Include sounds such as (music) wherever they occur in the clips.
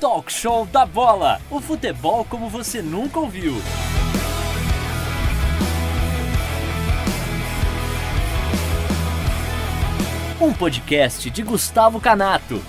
Talk Show da Bola. O futebol como você nunca ouviu. Um podcast de Gustavo Canato.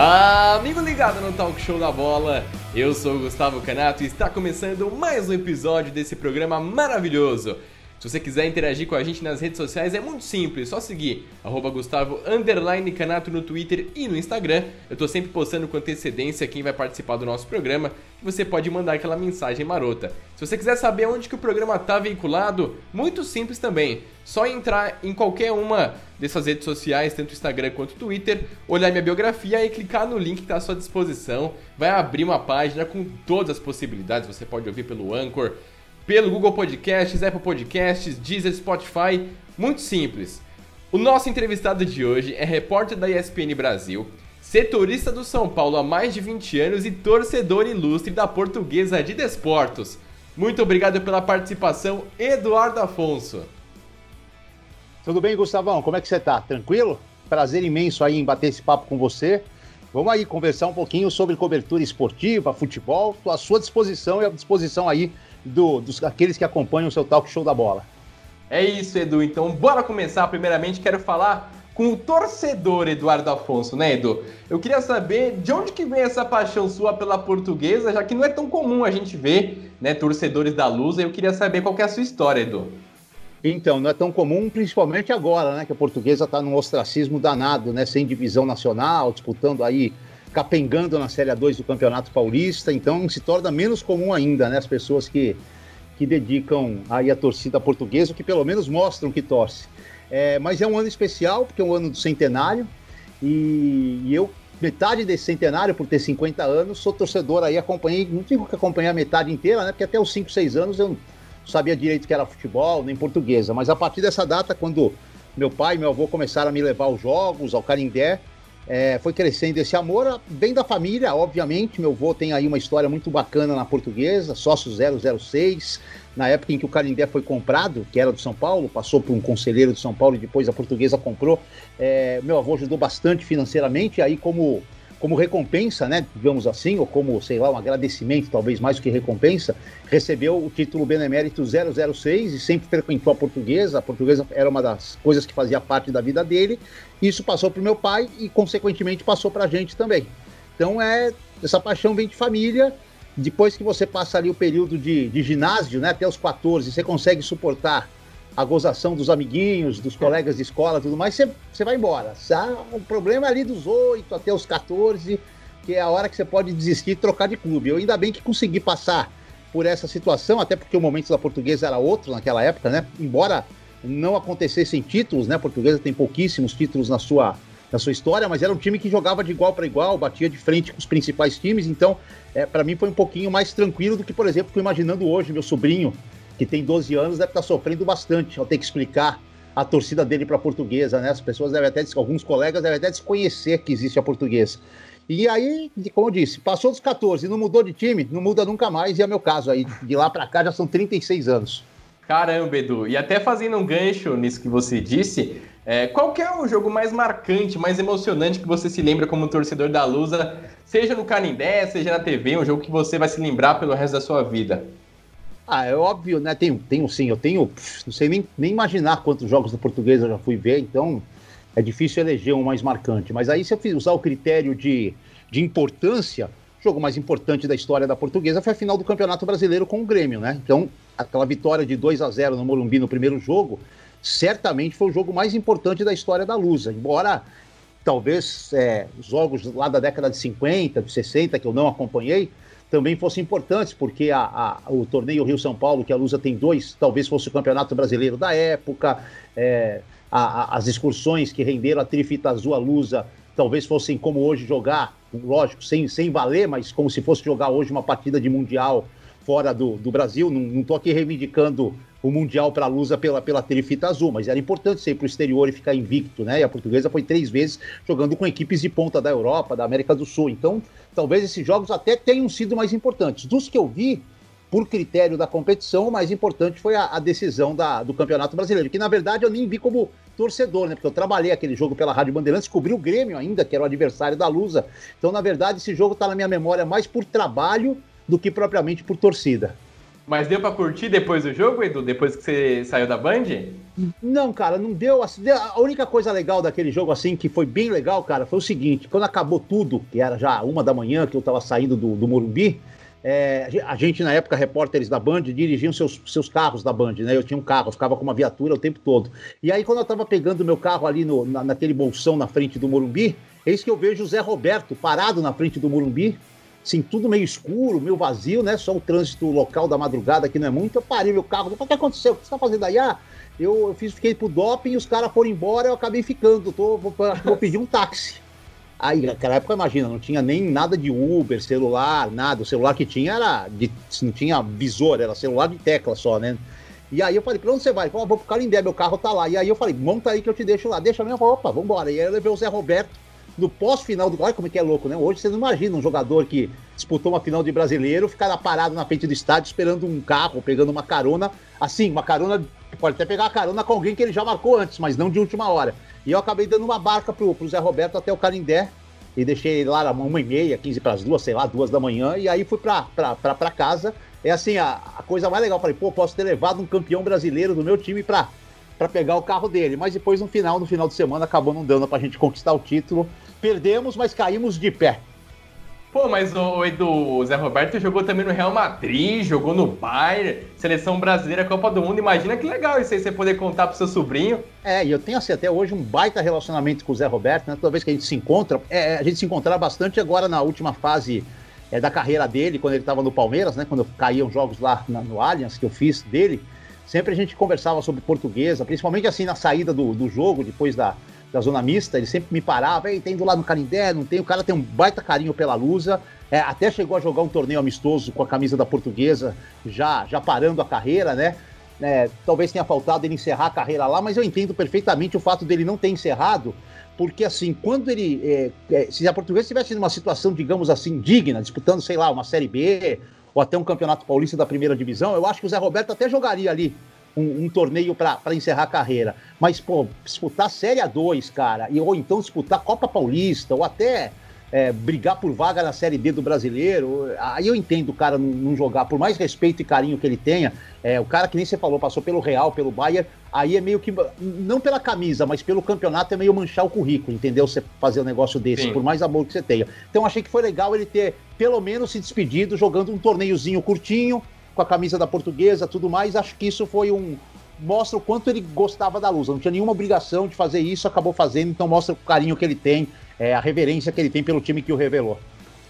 Amigo ligado no Talk Show da Bola, eu sou o Gustavo Canato e está começando mais um episódio desse programa maravilhoso. Se você quiser interagir com a gente nas redes sociais, é muito simples, só seguir arroba Gustavo Canato no Twitter e no Instagram. Eu tô sempre postando com antecedência quem vai participar do nosso programa e você pode mandar aquela mensagem marota. Se você quiser saber onde que o programa tá veiculado, muito simples também. Só entrar em qualquer uma dessas redes sociais, tanto Instagram quanto Twitter, olhar minha biografia e clicar no link que está à sua disposição. Vai abrir uma página com todas as possibilidades. Você pode ouvir pelo Anchor, pelo Google Podcasts, Apple Podcasts, Deezer, Spotify. Muito simples. O nosso entrevistado de hoje é repórter da ESPN Brasil, setorista do São Paulo há mais de 20 anos e torcedor ilustre da Portuguesa de Desportos. Muito obrigado pela participação, Eduardo Afonso. Tudo bem, Gustavão? Como é que você tá? Tranquilo? Prazer imenso aí em bater esse papo com você. Vamos aí conversar um pouquinho sobre cobertura esportiva, futebol. Estou à sua disposição e à disposição aí do, dos aqueles que acompanham o seu talk show da bola. É isso, Edu. Então, bora começar. Primeiramente, quero falar com o torcedor Eduardo Afonso, né, Edu? Eu queria saber de onde que vem essa paixão sua pela portuguesa, já que não é tão comum a gente ver, né, torcedores da Lusa. Eu queria saber qual que é a sua história, Edu. Então, não é tão comum, principalmente agora, né, que a portuguesa está num ostracismo danado, né, sem divisão nacional, disputando aí capengando na Série 2 do Campeonato Paulista, então se torna menos comum ainda, né? As pessoas que, que dedicam aí a torcida portuguesa, que pelo menos mostram que torce. É, mas é um ano especial, porque é um ano do centenário, e, e, eu, metade desse centenário, por ter 50 anos, sou torcedor aí, acompanhei, não digo que acompanhei a metade inteira, né? Porque até os 5, 6 anos eu não sabia direito que era futebol, nem portuguesa, mas a partir dessa data, quando meu pai e meu avô começaram a me levar aos jogos, ao Carindé, é, foi crescendo esse amor, vem da família, obviamente. Meu avô tem aí uma história muito bacana na portuguesa, sócio 006. Na época em que o Carindé foi comprado, que era do São Paulo, passou por um conselheiro de São Paulo e depois a portuguesa comprou. É, meu avô ajudou bastante financeiramente, aí como como recompensa, né, digamos assim, ou como, sei lá, um agradecimento, talvez mais do que recompensa, recebeu o título Benemérito 006 e sempre frequentou a portuguesa. A portuguesa era uma das coisas que fazia parte da vida dele. Isso passou para o meu pai e, consequentemente, passou para a gente também. Então, é essa paixão vem de família. Depois que você passa ali o período de, de ginásio, né, até os 14, você consegue suportar a gozação dos amiguinhos, dos colegas de escola tudo mais, você vai embora. O problema é ali dos 8 até os 14, que é a hora que você pode desistir e trocar de clube. Eu ainda bem que consegui passar por essa situação, até porque o momento da portuguesa era outro naquela época, né? Embora não acontecessem títulos, né? A portuguesa tem pouquíssimos títulos na sua, na sua história, mas era um time que jogava de igual para igual, batia de frente com os principais times, então, é, para mim foi um pouquinho mais tranquilo do que, por exemplo, estou imaginando hoje, meu sobrinho que tem 12 anos, deve estar sofrendo bastante ao ter que explicar a torcida dele para a portuguesa, né? As pessoas devem até, alguns colegas devem até desconhecer que existe a portuguesa. E aí, como eu disse, passou dos 14, não mudou de time, não muda nunca mais, e é meu caso aí. De lá para cá já são 36 anos. Caramba, Edu. E até fazendo um gancho nisso que você disse, é, qual é o jogo mais marcante, mais emocionante que você se lembra como torcedor da Lusa, seja no Canindé, seja na TV, um jogo que você vai se lembrar pelo resto da sua vida? Ah, é óbvio, né? Tenho, tenho sim, eu tenho, não sei nem, nem imaginar quantos jogos da portuguesa eu já fui ver, então é difícil eleger um mais marcante. Mas aí, se eu usar o critério de, de importância, o jogo mais importante da história da portuguesa foi a final do Campeonato Brasileiro com o Grêmio, né? Então, aquela vitória de 2 a 0 no Morumbi no primeiro jogo, certamente foi o jogo mais importante da história da Lusa. Embora talvez é, jogos lá da década de 50, de 60, que eu não acompanhei, também fossem importantes, porque a, a, o torneio Rio-São Paulo, que a Lusa tem dois, talvez fosse o campeonato brasileiro da época, é, a, as excursões que renderam a Trifita Azul a Lusa, talvez fossem como hoje jogar, lógico, sem, sem valer, mas como se fosse jogar hoje uma partida de Mundial fora do, do Brasil. Não estou aqui reivindicando o Mundial para a Lusa pela, pela Terifita Azul, mas era importante ser para o exterior e ficar invicto, né? E a portuguesa foi três vezes jogando com equipes de ponta da Europa, da América do Sul. Então, talvez esses jogos até tenham sido mais importantes. Dos que eu vi, por critério da competição, o mais importante foi a, a decisão da, do Campeonato Brasileiro, que na verdade eu nem vi como torcedor, né? Porque eu trabalhei aquele jogo pela Rádio Bandeirantes, cobri o Grêmio ainda, que era o adversário da Lusa. Então, na verdade, esse jogo está na minha memória mais por trabalho do que propriamente por torcida. Mas deu para curtir depois do jogo, Edu? Depois que você saiu da Band? Não, cara, não deu. Assim, a única coisa legal daquele jogo, assim, que foi bem legal, cara, foi o seguinte: quando acabou tudo, que era já uma da manhã, que eu tava saindo do, do Morumbi, é, a gente, na época, repórteres da Band, dirigiam seus, seus carros da Band, né? Eu tinha um carro, eu ficava com uma viatura o tempo todo. E aí, quando eu tava pegando meu carro ali no, na, naquele bolsão na frente do Morumbi, eis que eu vejo o Zé Roberto parado na frente do Morumbi, assim, tudo meio escuro, meio vazio, né? Só o trânsito local da madrugada que não é muito. Eu parei meu carro, o que aconteceu? O que você tá fazendo aí? Ah, eu, eu fiz, fiquei pro doping, os caras foram embora, eu acabei ficando. Tô, vou, vou pedir um táxi. Aí, naquela época, imagina, não tinha nem nada de Uber, celular, nada. O celular que tinha era. De, não tinha visor, era celular de tecla só, né? E aí eu falei, pra onde você vai? Ele falou, ah, vou pro Calindé, meu carro tá lá. E aí eu falei, monta aí que eu te deixo lá. Deixa a minha roupa, vambora. E aí eu levei o Zé Roberto no pós-final do. Olha como é que é louco, né? Hoje você não imagina um jogador que disputou uma final de brasileiro ficar parado na frente do estádio esperando um carro, pegando uma carona. Assim, uma carona. Pode até pegar a carona com alguém que ele já marcou antes, mas não de última hora. E eu acabei dando uma barca pro, pro Zé Roberto até o Carindé e deixei ele lá uma e meia, 15 para as duas, sei lá, duas da manhã, e aí fui pra, pra, pra, casa. É assim, a, a coisa mais legal, falei, pô, posso ter levado um campeão brasileiro do meu time pra, pra pegar o carro dele. Mas depois, no final, no final de semana, acabou não dando pra gente conquistar o título. Perdemos, mas caímos de pé. Pô, mas o Edu, Zé Roberto jogou também no Real Madrid, jogou no Bayern, seleção brasileira, Copa do Mundo. Imagina que legal isso aí você poder contar pro seu sobrinho. É, e eu tenho assim, até hoje um baita relacionamento com o Zé Roberto, né? Toda vez que a gente se encontra, é, a gente se encontrava bastante agora na última fase é, da carreira dele, quando ele estava no Palmeiras, né? Quando caíam jogos lá na, no Allianz que eu fiz dele. Sempre a gente conversava sobre portuguesa, principalmente assim na saída do, do jogo, depois da, da zona mista, ele sempre me parava, ei, tem do lado no Canindé, não tem, o cara tem um baita carinho pela Lusa, é, até chegou a jogar um torneio amistoso com a camisa da portuguesa, já, já parando a carreira, né? É, talvez tenha faltado ele encerrar a carreira lá, mas eu entendo perfeitamente o fato dele não ter encerrado, porque assim, quando ele. É, é, se a portuguesa estivesse numa situação, digamos assim, digna, disputando, sei lá, uma Série B ou até um campeonato paulista da primeira divisão, eu acho que o Zé Roberto até jogaria ali um, um torneio para encerrar a carreira. Mas, pô, disputar Série A2, cara, e, ou então disputar Copa Paulista, ou até é, brigar por vaga na Série B do brasileiro, aí eu entendo o cara não, não, jogar, por mais respeito e carinho que ele tenha, é, o cara que nem você falou, passou pelo Real, pelo Bayern, aí é meio que, não pela camisa, mas pelo campeonato é meio manchar o currículo, entendeu? Você fazer um negócio desse, Sim. por mais amor que você tenha. Então achei que foi legal ele ter, pelo menos, se despedido jogando um torneiozinho curtinho, com a camisa da portuguesa, tudo mais. Acho que isso foi um. Mostra o quanto ele gostava da luz. Não tinha nenhuma obrigação de fazer isso, acabou fazendo, então mostra o carinho que ele tem, é, a reverência que ele tem pelo time que o revelou.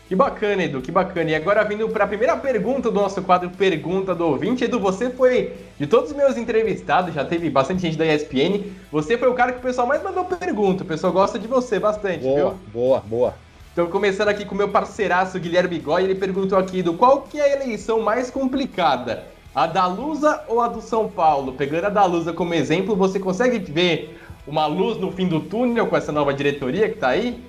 Que bacana, Edu, que bacana. E agora vindo para a primeira pergunta do nosso quadro Pergunta do Ouvinte. Edu, você foi, de todos os meus entrevistados, já teve bastante gente da ESPN, você foi o cara que o pessoal mais mandou pergunta. O pessoal gosta de você bastante, boa, viu? Boa, boa. Então, começando aqui com meu parceiraço Guilherme Goy, ele perguntou aqui do qual que é a eleição mais complicada? A da Lusa ou a do São Paulo? Pegando a da Lusa como exemplo, você consegue ver uma luz no fim do túnel com essa nova diretoria que está aí?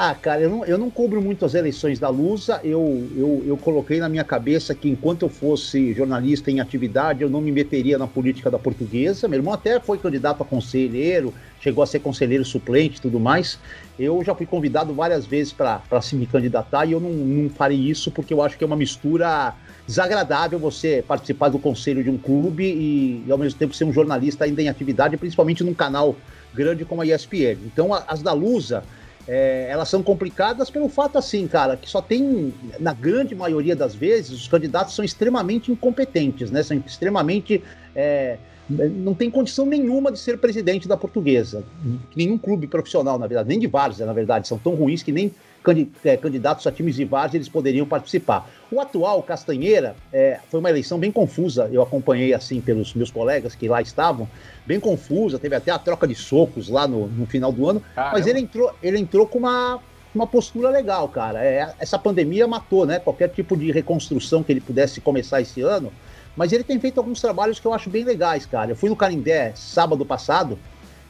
Ah, cara, eu não, eu não cubro muito as eleições da Lusa. Eu, eu, eu coloquei na minha cabeça que enquanto eu fosse jornalista em atividade, eu não me meteria na política da portuguesa. Meu irmão até foi candidato a conselheiro, chegou a ser conselheiro suplente e tudo mais. Eu já fui convidado várias vezes para se me candidatar e eu não, não farei isso porque eu acho que é uma mistura desagradável você participar do conselho de um clube e, e ao mesmo tempo ser um jornalista ainda em atividade, principalmente num canal grande como a ESPN. Então, as da Lusa é, elas são complicadas pelo fato assim, cara, que só tem, na grande maioria das vezes, os candidatos são extremamente incompetentes, né? São extremamente. É, não tem condição nenhuma de ser presidente da portuguesa. Nenhum clube profissional, na verdade, nem de várzea, na verdade, são tão ruins que nem é, candidatos a times de várzea eles poderiam participar. O atual Castanheira é, foi uma eleição bem confusa, eu acompanhei assim pelos meus colegas que lá estavam, bem confusa, teve até a troca de socos lá no, no final do ano, Caramba. mas ele entrou, ele entrou com uma uma postura legal, cara. É, essa pandemia matou, né? Qualquer tipo de reconstrução que ele pudesse começar esse ano. Mas ele tem feito alguns trabalhos que eu acho bem legais, cara. Eu fui no Canindé sábado passado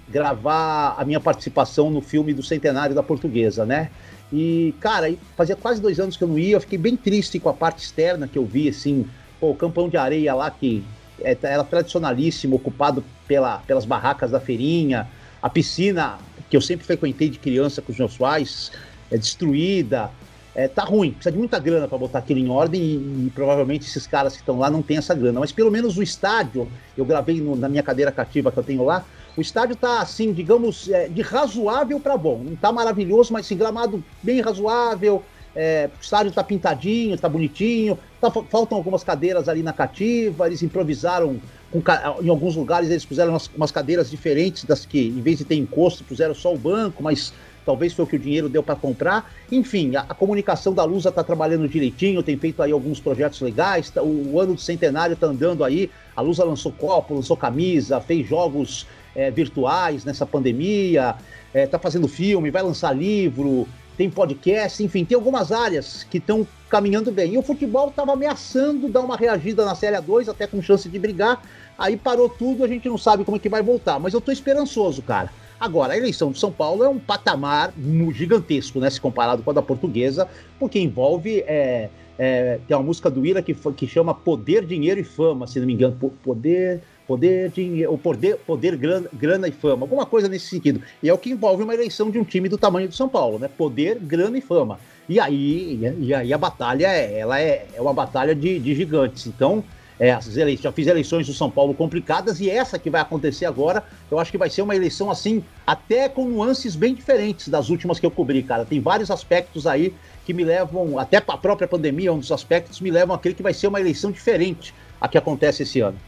gravar a minha participação no filme do centenário da Portuguesa, né? E, cara, fazia quase dois anos que eu não ia, eu fiquei bem triste com a parte externa que eu vi, assim, pô, o campão de areia lá que é, era tradicionalíssimo, ocupado pela, pelas barracas da feirinha, a piscina que eu sempre frequentei de criança com os meus pais, é destruída, é, tá ruim, precisa de muita grana para botar aquilo em ordem e, e, provavelmente esses caras que estão lá não têm essa grana. Mas pelo menos o estádio, eu gravei no, na minha cadeira cativa que eu tenho lá, o estádio tá assim, digamos, é, de razoável para bom. Não tá maravilhoso, mas sim, gramado bem razoável. É, o estádio tá pintadinho, tá bonitinho. Tá, faltam algumas cadeiras ali na cativa, eles improvisaram com, em alguns lugares eles puseram umas, umas, cadeiras diferentes das que, em vez de ter encosto, puseram só o banco, mas talvez foi o que o dinheiro deu para comprar. Enfim, a, a, comunicação da Lusa está trabalhando direitinho, tem feito aí alguns projetos legais. Tá, o, o, ano do centenário está andando aí. A Lusa lançou copo, lançou camisa, fez jogos é, virtuais nessa pandemia, está é, tá fazendo filme, vai lançar livro, tem podcast, enfim, tem algumas áreas que estão caminhando bem. E o futebol estava ameaçando dar uma reagida na Série 2, até com chance de brigar. Aí parou tudo, a gente não sabe como é que vai voltar. Mas eu estou esperançoso, cara. Agora, a eleição de São Paulo é um patamar gigantesco, né? Se comparado com a da portuguesa, porque envolve. É, é, tem uma música do Ira que, que chama Poder, Dinheiro e Fama, se não me engano. Poder. Poder, dinheiro, poder, poder grana, grana e fama, alguma coisa nesse sentido. E é o que envolve uma eleição de um time do tamanho de São Paulo, né? Poder, grana e fama. E aí, e aí a batalha é, ela é, é uma batalha de, de gigantes. Então, é, eleições, já fiz eleições do São Paulo complicadas e essa que vai acontecer agora, eu acho que vai ser uma eleição assim, até com nuances bem diferentes das últimas que eu cobri, cara. Tem vários aspectos aí que me levam, até a própria pandemia, um dos aspectos me levam a crer que vai ser uma eleição diferente a que acontece esse ano.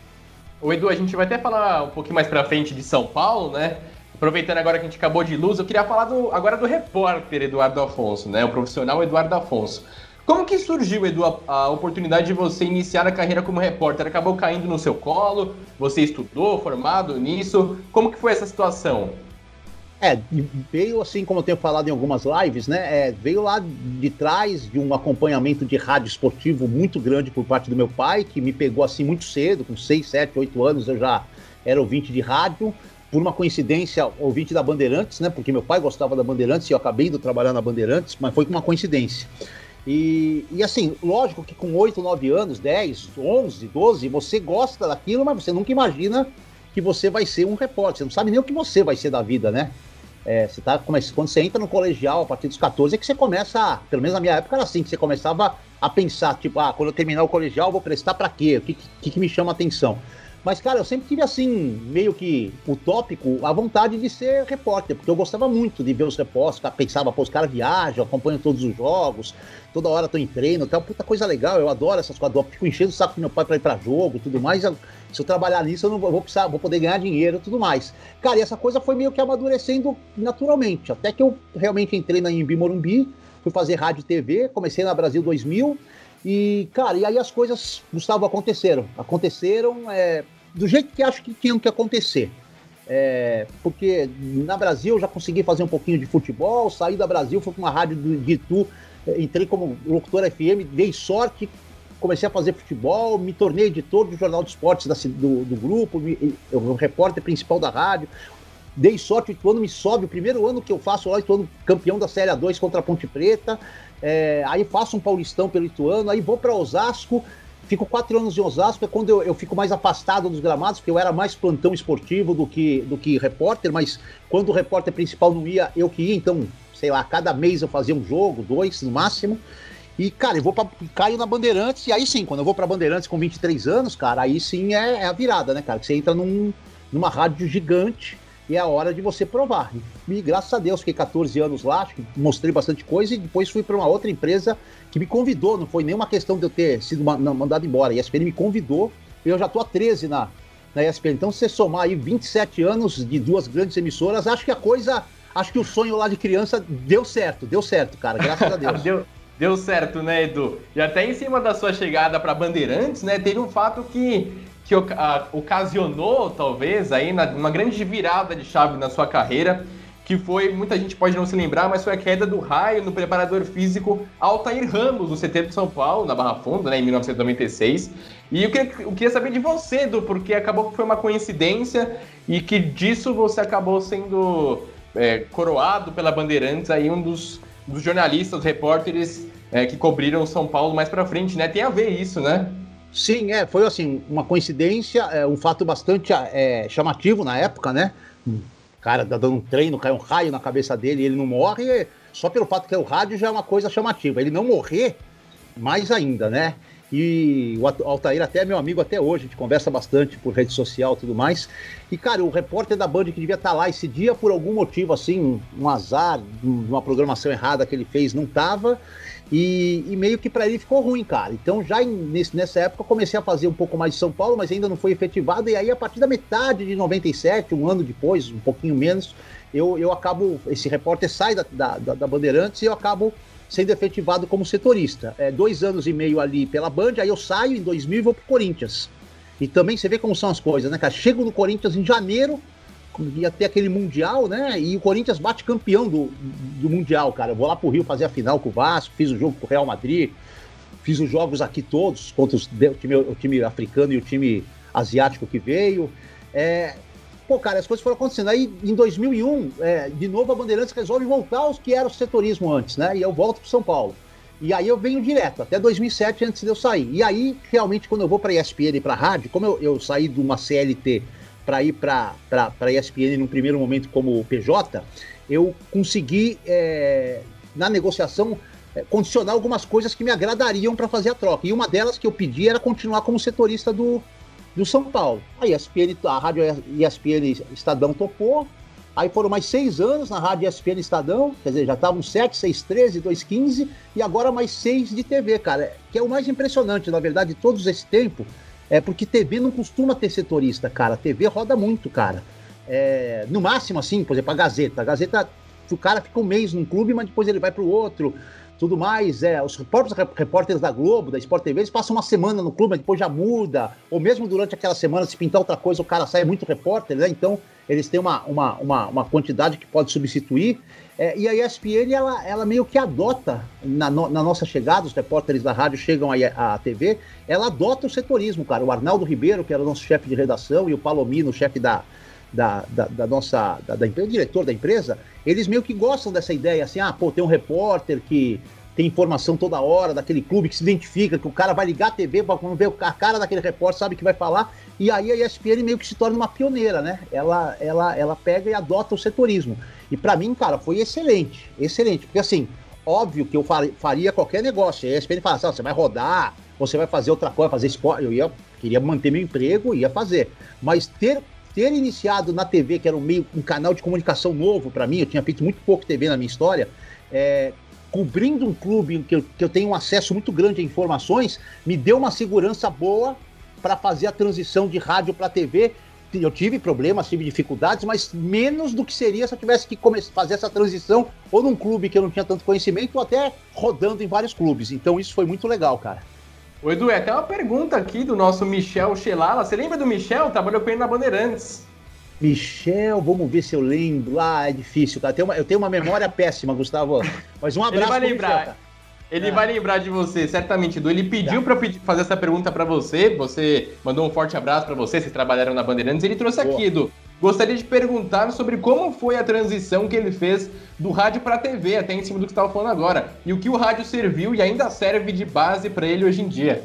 O Edu, a gente vai até falar um pouquinho mais pra frente de São Paulo, né? Aproveitando agora que a gente acabou de luz, eu queria falar do, agora do repórter Eduardo Afonso, né? O profissional Eduardo Afonso. Como que surgiu, Edu, a, a, oportunidade de você iniciar a carreira como repórter? Acabou caindo no seu colo? Você estudou, formado nisso? Como que foi essa situação? É, veio assim, como eu tenho falado em algumas lives, né? É, veio lá de trás de um acompanhamento de rádio esportivo muito grande por parte do meu pai, que me pegou assim muito cedo, com 6, 7, 8 anos eu já era ouvinte de rádio. Por uma coincidência, ouvinte da Bandeirantes, né? Porque meu pai gostava da Bandeirantes e eu acabei indo trabalhar na Bandeirantes, mas foi com uma coincidência. E, e assim, lógico que com 8, 9 anos, 10, 11, 12, você gosta daquilo, mas você nunca imagina que você vai ser um repórter. Você não sabe nem o que você vai ser da vida, né? É, você tá, quando você entra no colegial, a partir dos 14, é que você começa, pelo menos na minha época era assim, que você começava a pensar, tipo, ah, quando eu terminar o colegial, vou prestar para quê? O que, que, que me chama atenção? Mas, cara, eu sempre tive assim, meio que utópico, a vontade de ser repórter, porque eu gostava muito de ver os repórteres, pensava, pô, os caras viajam, acompanham todos os jogos, toda hora tô em treino, tal, puta coisa legal, eu adoro essas coisas, eu fico enchendo o saco do meu pai pra ir pra jogo tudo mais, se eu trabalhar nisso eu não vou, vou precisar, vou poder ganhar dinheiro e tudo mais. Cara, e essa coisa foi meio que amadurecendo naturalmente, até que eu realmente entrei na Imbi Morumbi, fui fazer rádio e TV, comecei na Brasil 2000, e, cara, e aí as coisas, Gustavo, aconteceram. Aconteceram é, do jeito que acho que tinham que acontecer. É, porque na Brasil eu já consegui fazer um pouquinho de futebol, saí da Brasil, fui para uma rádio de Itu, é, entrei como locutor FM, dei sorte, comecei a fazer futebol, me tornei editor do Jornal de Esportes da, do, do grupo, me, eu, repórter principal da rádio. Dei sorte, o ano me sobe, o primeiro ano que eu faço lá, o ano campeão da Série A2 contra a Ponte Preta. É, aí faço um paulistão pelo Ituano, aí vou para Osasco, fico quatro anos em Osasco, é quando eu, eu, fico mais afastado dos gramados, porque eu era mais plantão esportivo do que, do que repórter, mas quando o repórter principal não ia, eu que ia, então, sei lá, cada mês eu fazia um jogo, dois no máximo. E, cara, eu vou para caio na Bandeirantes, e aí sim, quando eu vou para Bandeirantes com 23 anos, cara, aí sim é, é a virada, né, cara? Que você entra num, numa rádio gigante e é a hora de você provar. E graças a Deus fiquei 14 anos lá, acho que mostrei bastante coisa e depois fui para uma outra empresa que me convidou, não foi nenhuma questão de eu ter sido mandado embora. A ESPN me convidou e eu já estou há 13 na, na ESPN. Então, se você somar aí 27 anos de duas grandes emissoras, acho que a coisa, acho que o sonho lá de criança deu certo, deu certo, cara, graças a Deus. (laughs) deu, deu certo, né, Edu? E até em cima da sua chegada para Bandeirantes, né, teve um fato que que ocasionou, talvez, aí, uma grande virada de chave na sua carreira, que foi, muita gente pode não se lembrar, mas foi a queda do raio no preparador físico Altair Ramos, no CT de São Paulo, na Barra Funda, né, em 1996. E eu queria, eu queria saber de você, Edu, porque acabou que foi uma coincidência e que disso você acabou sendo é, coroado pela Bandeirantes, aí um dos, dos jornalistas, repórteres é, que cobriram São Paulo mais para frente, né? Tem a ver isso, né? Sim, é, foi assim, uma coincidência, é, um fato bastante é, chamativo na época, né? cara tá dando um treino, cai um raio na cabeça dele e ele não morre, só pelo fato que é o rádio já é uma coisa chamativa. Ele não morrer, mais ainda, né? E o Altair até é meu amigo até hoje, a gente conversa bastante por rede social e tudo mais. E, cara, o repórter da Band que devia estar tá lá esse dia, por algum motivo, assim, um azar, uma programação errada que ele fez, não tava. E, e meio que para ele ficou ruim, cara. Então, já nesse, nessa época, eu comecei a fazer um pouco mais de São Paulo, mas ainda não foi efetivado. E aí, a partir da metade de 97, um ano depois, um pouquinho menos, eu, eu acabo. Esse repórter sai da, da, da Bandeirantes e eu acabo sendo efetivado como setorista. É, dois anos e meio ali pela Band, aí eu saio em 2000 e vou pro Corinthians. E também você vê como são as coisas, né, cara? Chego no Corinthians em janeiro, ia ter aquele Mundial, né? E o Corinthians bate campeão do, do Mundial, cara. Eu vou lá pro Rio fazer a final com o Vasco, fiz o jogo com o Real Madrid, fiz os jogos aqui todos contra os, o, time, o time africano e o time asiático que veio. É, pô, cara, as coisas foram acontecendo. Aí, em 2001, é, de novo a Bandeirantes resolve voltar aos que era o setorismo antes, né? E eu volto pro São Paulo. E aí eu venho direto, até 2007, antes de eu sair. E aí, realmente, quando eu vou para ESPN e para rádio, como eu, eu saí de uma CLT para ir para a ESPN no primeiro momento como PJ, eu consegui, é, na negociação, é, condicionar algumas coisas que me agradariam para fazer a troca. E uma delas que eu pedi era continuar como setorista do, do São Paulo. A ESPN, a rádio ESPN Estadão topou. Aí foram mais seis anos na rádio ESPN Estadão, quer dizer, já estavam 7, 6, 13, 2, 15, e agora mais seis de TV, cara. Que é o mais impressionante, na verdade, de todos esse tempo, é porque TV não costuma ter setorista, cara. TV roda muito, cara. É, no máximo, assim, por exemplo, a Gazeta. A Gazeta, o cara fica um mês num clube, mas depois ele vai para o outro, tudo mais. É, os próprios repórteres da Globo, da Sport TV, eles passam uma semana no clube, mas depois já muda. Ou mesmo durante aquela semana, se pintar outra coisa, o cara sai muito repórter, né? Então, eles têm uma, uma, uma, uma quantidade que pode substituir. É, e a ESPN, ela, ela meio que adota, na, no, na nossa chegada, os repórteres da rádio chegam à, à TV, ela adota o setorismo, cara. O Arnaldo Ribeiro, que era o nosso chefe de redação, e o Palomino, chefe da, da, da, da, nossa, da, da empresa, diretor da empresa, eles meio que gostam dessa ideia, assim, ah, pô, tem um repórter que tem informação toda hora daquele clube que se identifica, que o cara vai ligar a TV para ver a cara daquele repórter, sabe que vai falar, e aí a ESPN meio que se torna uma pioneira, né? Ela, ela, ela pega e adota o setorismo. E para mim, cara, foi excelente, excelente. Porque assim, óbvio que eu faria qualquer negócio. A ESPN fala assim, você vai rodar, você vai fazer outra coisa, fazer esporte. Eu ia, queria manter meu emprego, ia fazer. Mas ter, ter iniciado na TV, que era um, meio, um canal de comunicação novo para mim, eu tinha feito muito pouco TV na minha história, é, cobrindo um clube que eu, que eu tenho um acesso muito grande a informações, me deu uma segurança boa para fazer a transição de rádio para TV eu tive problemas, tive dificuldades, mas menos do que seria se eu tivesse que fazer essa transição ou num clube que eu não tinha tanto conhecimento ou até rodando em vários clubes. Então isso foi muito legal, cara. O Edu, é até uma pergunta aqui do nosso Michel Chelala. Você lembra do Michel? Trabalhou com ele na Bandeirantes. Michel, vamos ver se eu lembro. Ah, é difícil, cara. Eu tenho uma, eu tenho uma memória péssima, Gustavo. Mas um abraço ele vai lembrar. Michel, ele é. vai lembrar de você, certamente, Edu. Ele pediu tá. para fazer essa pergunta para você. Você mandou um forte abraço para você, vocês trabalharam na Bandeirantes. Ele trouxe Boa. aqui, Edu. Gostaria de perguntar sobre como foi a transição que ele fez do rádio para a TV, até em cima do que estava falando agora, e o que o rádio serviu e ainda serve de base para ele hoje em dia.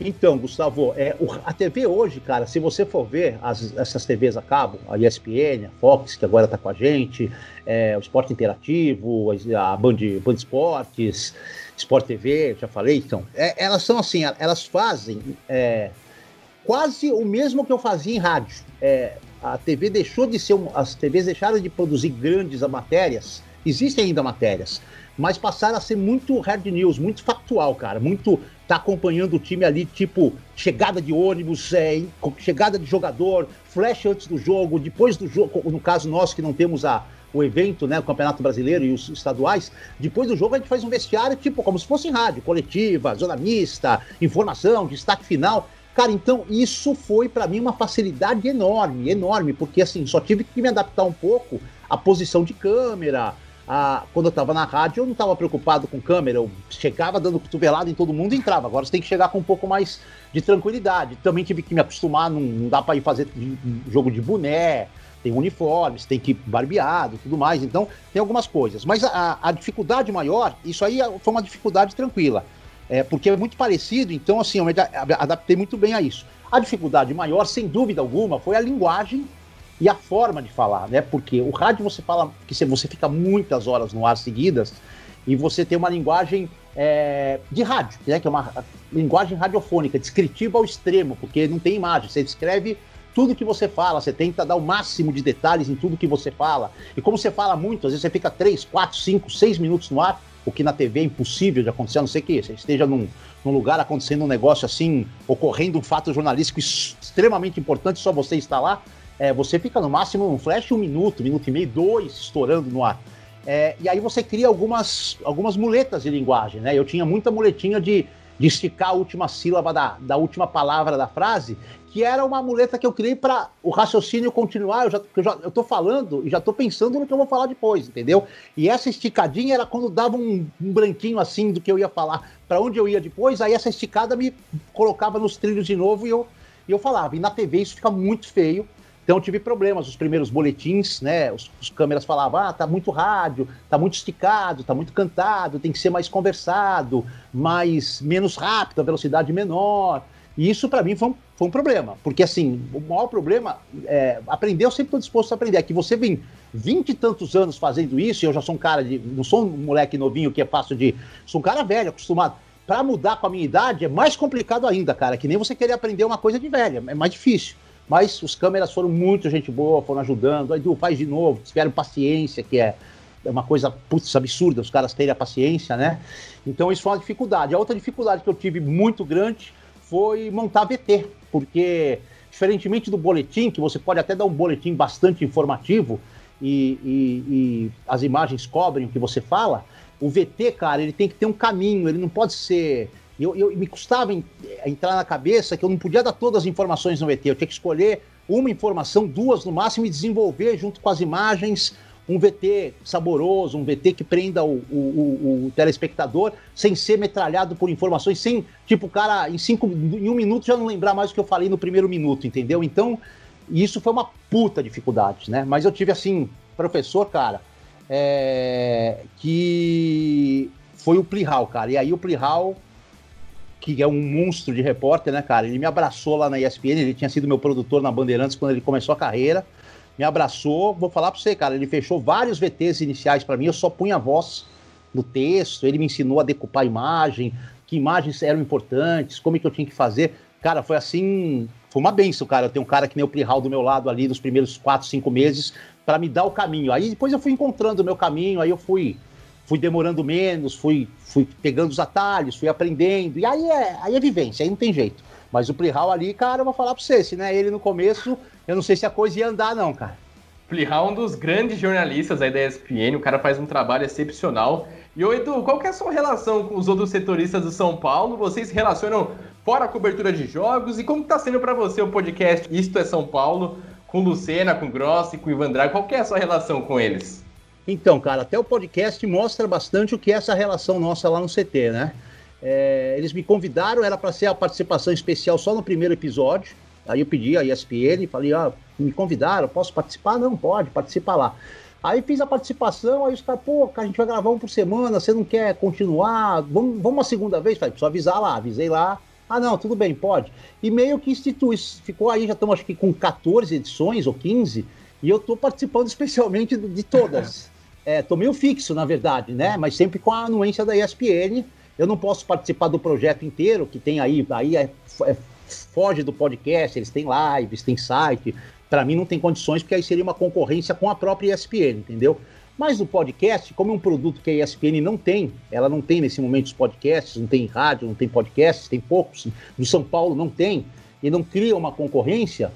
Então, Gustavo, é, a TV hoje, cara, se você for ver as, essas TVs a cabo, a ESPN, a Fox, que agora está com a gente, é, o Esporte Interativo, a Band, Band Esportes, Sport TV, já falei, então, é, elas são assim, elas fazem é, quase o mesmo que eu fazia em rádio. A TV deixou de ser, as TVs deixaram de produzir grandes matérias, existem ainda matérias, mas passaram a ser muito hard news, muito factual, cara, muito tá acompanhando o time ali, tipo, chegada de ônibus, é, chegada de jogador, flash antes do jogo, depois do jogo, no caso nosso que não temos a, o evento, né, o Campeonato Brasileiro e os estaduais, depois do jogo a gente faz um vestiário, tipo, como se fosse em rádio, coletiva, zona mista, informação, destaque final. Cara, então isso foi para mim uma facilidade enorme, enorme, porque assim, só tive que me adaptar um pouco à posição de câmera. A... Quando eu tava na rádio, eu não tava preocupado com câmera, eu chegava dando cotovelada em todo mundo e entrava. Agora você tem que chegar com um pouco mais de tranquilidade. Também tive que me acostumar, não, não dá para ir fazer jogo de boné, tem uniformes, tem que ir barbeado tudo mais. Então, tem algumas coisas. Mas a, a dificuldade maior, isso aí foi uma dificuldade tranquila é, porque é muito parecido, então assim, eu me adaptei muito bem a isso. A dificuldade maior, sem dúvida alguma, foi a linguagem e a forma de falar, né? Porque o rádio você fala que você fica muitas horas no ar seguidas e você tem uma linguagem é, de rádio, né? Que é uma linguagem radiofônica, descritiva ao extremo, porque não tem imagem, você descreve tudo que você fala, você tenta dar o máximo de detalhes em tudo que você fala. E como você fala muito, às vezes você fica 3, 4, 5, 6 minutos no ar, o que na TV é impossível de acontecer, a não ser que você esteja num, num lugar acontecendo um negócio assim, ocorrendo um fato jornalístico extremamente importante, só você está lá, é, você fica no máximo um flash um minuto, minuto e meio, dois, estourando no ar. É, e aí você cria algumas, algumas muletas de linguagem, né? Eu tinha muita muletinha de, de esticar a última sílaba da, da última palavra da frase, que era uma muleta que eu criei para o raciocínio continuar. Eu já, eu já eu tô falando e já tô pensando no que eu vou falar depois, entendeu? E essa esticadinha era quando dava um, um branquinho assim do que eu ia falar, para onde eu ia depois, aí essa esticada me colocava nos trilhos de novo e eu, e eu falava. E na TV isso fica muito feio. Então eu tive problemas, os primeiros boletins, né? Os, os, câmeras falavam, ah, tá muito rádio, tá muito esticado, tá muito cantado, tem que ser mais conversado, mais menos rápido, a velocidade menor. E isso para mim foi um, foi um problema, porque assim, o maior problema é aprender, eu sempre estou disposto a aprender, é que você vem vinte e tantos anos fazendo isso, e eu já sou um cara de, não sou um moleque novinho que é fácil de, sou um cara velho, acostumado. Para mudar com a minha idade é mais complicado ainda, cara, que nem você querer aprender uma coisa de velha, é mais difícil. Mas os câmeras foram muito gente boa, foram ajudando, aí Edu, faz de novo, tiveram paciência, que é é uma coisa putz, absurda os caras terem a paciência, né? Então isso foi uma dificuldade. A outra dificuldade que eu tive muito grande foi montar VT, porque diferentemente do boletim, que você pode até dar um boletim bastante informativo e, e, e as imagens cobrem o que você fala, o VT, cara, ele tem que ter um caminho, ele não pode ser eu, eu, me custava entrar na cabeça que eu não podia dar todas as informações no VT, eu tinha que escolher uma informação, duas no máximo, e desenvolver junto com as imagens um VT saboroso, um VT que prenda o, o, o, telespectador sem ser metralhado por informações, sem, tipo, o cara em, cinco, em um minuto já não lembrar mais o que eu falei no primeiro minuto, entendeu? Então, isso foi uma puta dificuldade, né? Mas eu tive, assim, professor, cara, é, que foi o Plihal, cara. E aí o Plihal, que é um monstro de repórter, né, cara? Ele me abraçou lá na ESPN, ele tinha sido meu produtor na Bandeirantes quando ele começou a carreira me abraçou. Vou falar para você, cara, ele fechou vários VTs iniciais para mim, eu só punha a voz no texto, ele me ensinou a decupar a imagem, que imagens eram importantes, como é que eu tinha que fazer. Cara, foi assim, foi uma benção, cara. Eu tenho um cara que nem o Plihal do meu lado ali nos primeiros quatro, cinco meses para me dar o caminho. Aí depois eu fui encontrando o meu caminho, aí eu fui fui demorando menos, fui, fui pegando os atalhos, fui aprendendo. E aí é, aí é vivência, aí não tem jeito. Mas o Plihal ali, cara, eu vou falar pra você, se não é ele no começo, eu não sei se a coisa ia andar, não, cara. Plihal é um dos grandes jornalistas aí da ESPN, o cara faz um trabalho excepcional. E, ô Edu, qual que é a sua relação com os outros setoristas do São Paulo? Vocês se relacionam fora a cobertura de jogos? E como está sendo para você o podcast Isto é São Paulo, com Lucena, com Grossi, com Ivan Drago? Qual que é a sua relação com eles? Então, cara, até o podcast mostra bastante o que é essa relação nossa lá no CT, né? É, eles me convidaram, era para ser a participação especial só no primeiro episódio. Aí eu pedi a ESPN, falei, ah, me convidaram, posso participar? Não, pode, participa lá. Aí fiz a participação, aí os caras, pô, a gente vai gravar um por semana, você não quer continuar? Vamos, vamos uma segunda vez? Falei, preciso avisar lá, avisei lá. Ah, não, tudo bem, pode. E meio que institui, ficou aí, já estamos acho que com 14 edições ou 15, e eu estou participando (laughs) especialmente de todas. É, tô meio fixo, na verdade, né? Mas sempre com a anuência da ESPN, eu não posso participar do projeto inteiro, que tem aí, aí é, é, foge do podcast, eles têm lives, tem site. Para mim não tem condições, porque aí seria uma concorrência com a própria ESPN, entendeu? Mas o podcast, como é um produto que a ESPN não tem, ela não tem nesse momento os podcasts, não tem rádio, não tem podcasts, tem poucos, no São Paulo não tem, e não cria uma concorrência,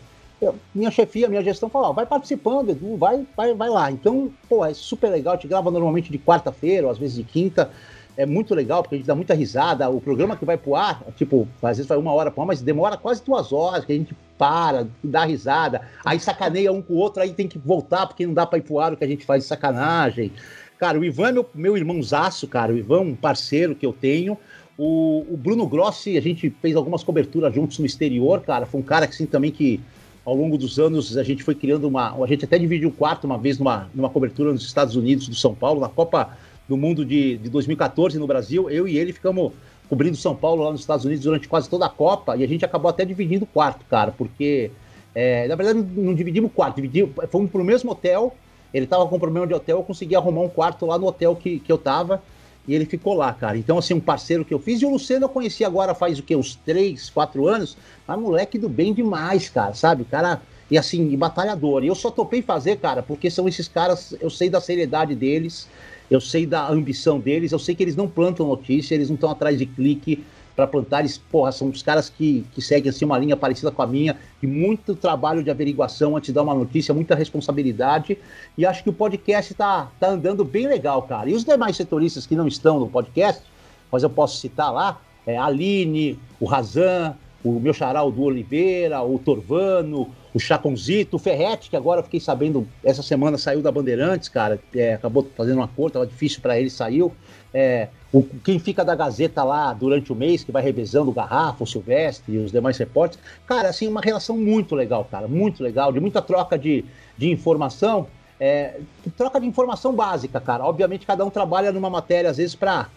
minha chefia, minha gestão falou, vai participando, Edu, vai, vai, vai lá. Então, pô, é super legal, gente grava normalmente de quarta-feira, ou às vezes de quinta, é muito legal, porque a gente dá muita risada. O programa que vai pro ar, tipo, às vezes vai uma hora pro ar, mas demora quase duas horas, que a gente para, dá risada, aí sacaneia um com o outro, aí tem que voltar, porque não dá pra ir pro ar o que a gente faz de sacanagem. Cara, o Ivan é meu, meu irmãozaço, cara. O Ivan é um parceiro que eu tenho. O, o, Bruno Grossi, a gente fez algumas coberturas juntos no exterior, cara. Foi um cara assim também que ao longo dos anos a gente foi criando uma. A gente até dividiu o quarto uma vez numa, numa cobertura nos Estados Unidos do São Paulo, na Copa do Mundo de, de 2014 no Brasil. Eu e ele ficamos cobrindo São Paulo lá nos Estados Unidos durante quase toda a Copa e a gente acabou até dividindo o quarto, cara, porque é, na verdade não dividimos o quarto, dividimos, fomos pro mesmo hotel. Ele tava com problema de hotel, eu consegui arrumar um quarto lá no hotel que, que eu tava e ele ficou lá, cara. Então, assim, um parceiro que eu fiz. E o Luciano eu conheci agora faz o quê? Uns 3, 4 anos. Mas moleque do bem demais, cara, sabe? Cara, e assim, e batalhador. E eu só topei fazer, cara, porque são esses caras, eu sei da seriedade deles, eu sei da ambição deles, eu sei que eles não plantam notícia, eles não estão atrás de clique para plantar. Porra, são os caras que, que seguem assim, uma linha parecida com a minha, de muito trabalho de averiguação antes de dar uma notícia, muita responsabilidade. E acho que o podcast está tá andando bem legal, cara. E os demais setoristas que não estão no podcast, mas eu posso citar lá, é a Aline, o Razan, o meu xará, o Du Oliveira, o Torvano, o Chaconzito, o Ferretti, que agora fiquei sabendo, essa semana saiu da Bandeirantes, cara, é, acabou fazendo um acordo, tava difícil para ele, saiu. É, o, quem fica da Gazeta lá durante o mês, que vai revezando o Garrafa, o Silvestre e os demais repórteres, cara, assim, uma relação muito legal, cara, muito legal, de muita troca de, de informação, é, troca de informação básica, cara. Obviamente, cada um trabalha numa matéria, às vezes, para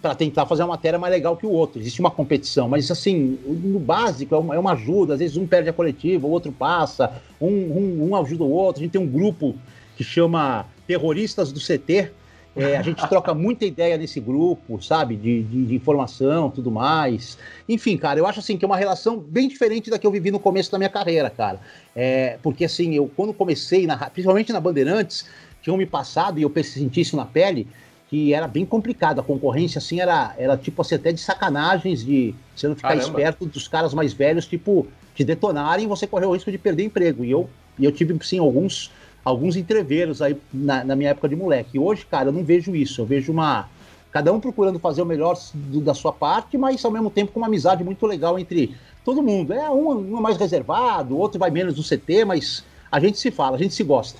para tentar fazer uma matéria mais legal que o outro. Existe uma competição, mas assim, no básico é uma, é uma ajuda. Às vezes um perde a coletiva, o outro passa, um, um, um, ajuda o outro. A gente tem um grupo que chama Terroristas do CT. É, a gente troca muita ideia nesse grupo, sabe? De, de, de, informação, tudo mais. Enfim, cara, eu acho assim que é uma relação bem diferente da que eu vivi no começo da minha carreira, cara. É, porque assim, eu quando comecei, na, principalmente na Bandeirantes, tinham me passado e eu senti isso na pele que era bem complicado. A concorrência, assim, era, era tipo assim, até de sacanagens, de você não ficar Caramba. esperto dos caras mais velhos, tipo, te detonarem e você correr o risco de perder emprego. E eu, e eu tive, sim, alguns, alguns entreveiros aí na, na minha época de moleque. Hoje, cara, eu não vejo isso. Eu vejo uma. Cada um procurando fazer o melhor do, da sua parte, mas ao mesmo tempo com uma amizade muito legal entre todo mundo. É um, um é mais reservado, o outro vai menos no CT, mas a gente se fala, a gente se gosta.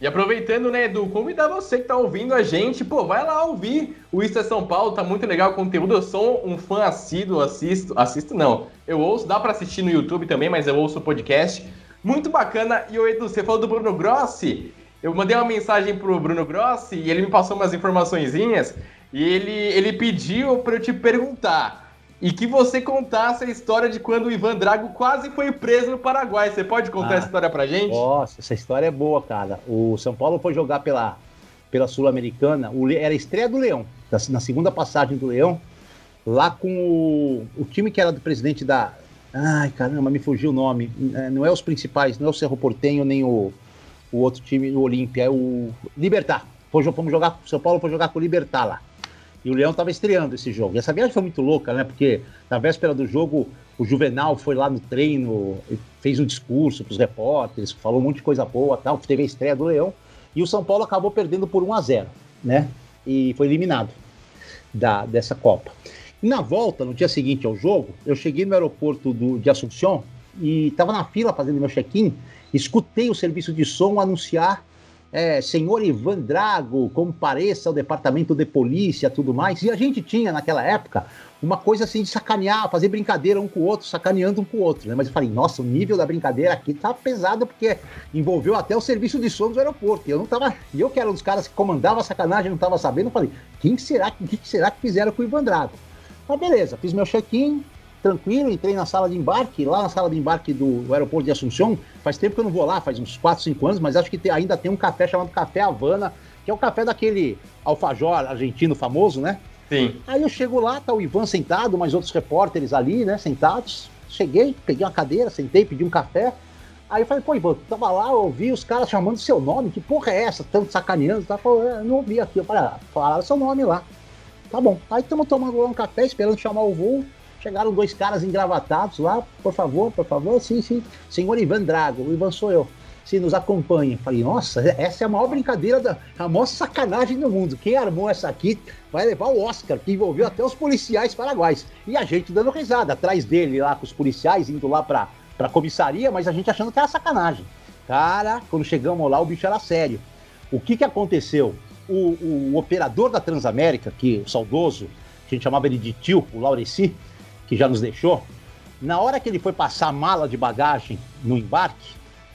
E aproveitando, né, Edu, convidar você que tá ouvindo a gente, pô, vai lá ouvir o é São Paulo, tá muito legal o conteúdo. Eu sou um fã assíduo, assisto, assisto não, eu ouço, dá para assistir no YouTube também, mas eu ouço o podcast. Muito bacana. E o Edu, você falou do Bruno Grossi. Eu mandei uma mensagem pro Bruno Grossi e ele me passou umas informaçõezinhas e ele, ele pediu para eu te perguntar e que você contasse a história de quando o Ivan Drago quase foi preso no Paraguai. Você pode contar ah, essa história pra gente? Nossa, essa história é boa, cara. O São Paulo foi jogar pela, pela Sul-Americana, era a estreia do Leão, na segunda passagem do Leão, lá com o, o time que era do presidente da. Ai, caramba, me fugiu o nome. É, não é os principais, não é o Cerro Portenho, nem o, o outro time, o Olímpia, é o Libertar. Fomos jogar, São Paulo foi jogar com o Libertar lá. E o Leão estava estreando esse jogo. E essa viagem foi muito louca, né? Porque na véspera do jogo, o Juvenal foi lá no treino, fez um discurso para os repórteres, falou um monte de coisa boa, tal, teve a estreia do Leão. E o São Paulo acabou perdendo por 1 a 0 né? E foi eliminado da, dessa Copa. Na volta, no dia seguinte ao jogo, eu cheguei no aeroporto do, de Assunção e estava na fila fazendo meu check-in, escutei o serviço de som anunciar é, senhor Ivan Drago, compareça ao departamento de polícia, tudo mais. E a gente tinha, naquela época, uma coisa assim de sacanear, fazer brincadeira um com o outro, sacaneando um com o outro, né? Mas eu falei, nossa, o nível da brincadeira aqui tá pesado, porque envolveu até o serviço de som do aeroporto. E eu não tava. E eu que era um dos caras que comandava a sacanagem, não tava sabendo, eu falei, quem será, que, que será que fizeram com o Ivan Drago? Mas beleza, fiz meu check-in, tranquilo, entrei na sala de embarque, lá na sala de embarque do, aeroporto de Assunção, faz tempo que eu não vou lá, faz uns 4, 5 anos, mas acho que tem, ainda tem um café chamado Café Havana, que é o café daquele alfajor argentino famoso, né? Sim. Aí eu chego lá, tá o Ivan sentado, mais outros repórteres ali, né, sentados. Cheguei, peguei uma cadeira, sentei, pedi um café. Aí eu falei, pô, Ivan, tava lá, eu ouvi os caras chamando seu nome, que porra é essa? Tanto sacaneando, tá? Falei, é, não ouvi aqui. Eu falei, ah, falaram seu nome lá. Tá bom. Aí estamos tomando um café, esperando chamar o voo. Chegaram dois caras engravatados lá, por favor, por favor, sim, sim. Senhor Ivan Drago, o Ivan sou eu. se nos acompanha. Falei, nossa, essa é a maior brincadeira, da, a maior sacanagem do mundo. Quem armou essa aqui vai levar o Oscar, que envolveu até os policiais paraguaios. E a gente dando risada, atrás dele lá com os policiais, indo lá pra, pra comissaria, mas a gente achando que era sacanagem. Cara, quando chegamos lá, o bicho era sério. O que que aconteceu? O, o, operador da Transamérica, que o saudoso, a gente chamava ele de tio, o Laureci, que já nos deixou, na hora que ele foi passar a mala de bagagem no embarque,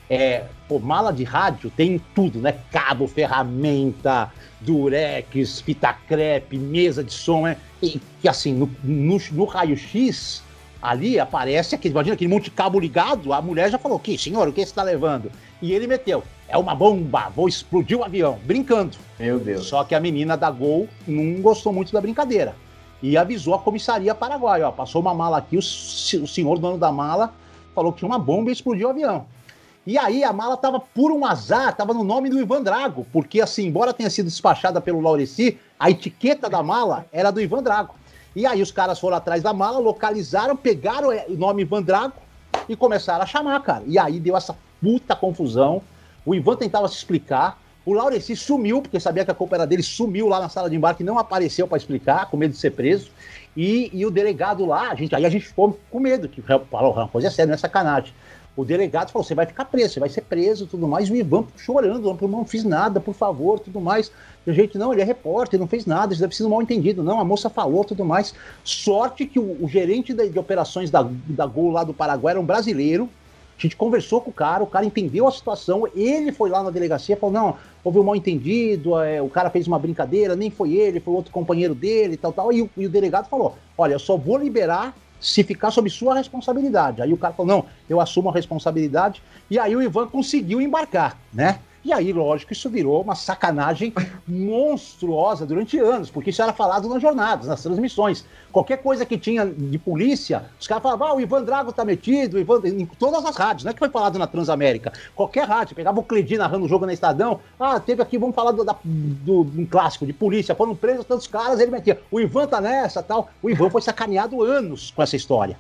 é, pô, mala de rádio tem tudo, né? Cabo, ferramenta, durex, fita crepe, mesa de som, né? E que assim, no, no, no raio-x, ali aparece aquele, imagina aquele monte de cabo ligado, a mulher já falou, que senhor, o que você está levando? E ele meteu, é uma bomba, vou explodir o avião, brincando. Meu Deus. Só que a menina da Gol não gostou muito da brincadeira e avisou a comissaria paraguaia, ó, passou uma mala aqui, o, o senhor dono da mala falou que tinha uma bomba e explodiu o avião. E aí a mala tava por um azar, tava no nome do Ivan Drago, porque assim, embora tenha sido despachada pelo Laureci, a etiqueta da mala era do Ivan Drago. E aí os caras foram atrás da mala, localizaram, pegaram o nome Ivan Drago e começaram a chamar, cara. E aí deu essa puta confusão. O Ivan tentava se explicar, o Laureci sumiu, porque sabia que a culpa era dele, sumiu lá na sala de embarque, não apareceu para explicar, com medo de ser preso. E, e, o delegado lá, a gente, aí a gente ficou com medo, que falou, uma coisa é séria, não é sacanagem. O delegado falou: você vai ficar preso, você vai ser preso tudo mais. E o Ivan chorando, não, não fiz nada, por favor, tudo mais. A gente, não, ele é repórter, não fez nada, isso deve ser um mal entendido. Não, a moça falou, tudo mais. Sorte que o, o gerente de, de, operações da, da Gol lá do Paraguai era um brasileiro, a gente conversou com o cara, o cara entendeu a situação, ele foi lá na delegacia e falou: não, houve um mal entendido, é, o cara fez uma brincadeira, nem foi ele, foi outro companheiro dele tal, tal. E o, e o delegado falou: olha, eu só vou liberar se ficar sob sua responsabilidade. Aí o cara falou: não, eu assumo a responsabilidade. E aí o Ivan conseguiu embarcar, né? E aí, lógico, isso virou uma sacanagem monstruosa durante anos, porque isso era falado nas jornadas, nas transmissões. Qualquer coisa que tinha de polícia, os caras falavam, ah, o Ivan Drago tá metido, Ivan... em todas as rádios, não é que foi falado na Transamérica. Qualquer rádio, pegava o Cledi narrando o jogo na Estadão, ah, teve aqui, vamos falar do, da, do, do um clássico de polícia, foram presos tantos caras, ele metia, o Ivan tá nessa tal. O Ivan foi sacaneado anos com essa história.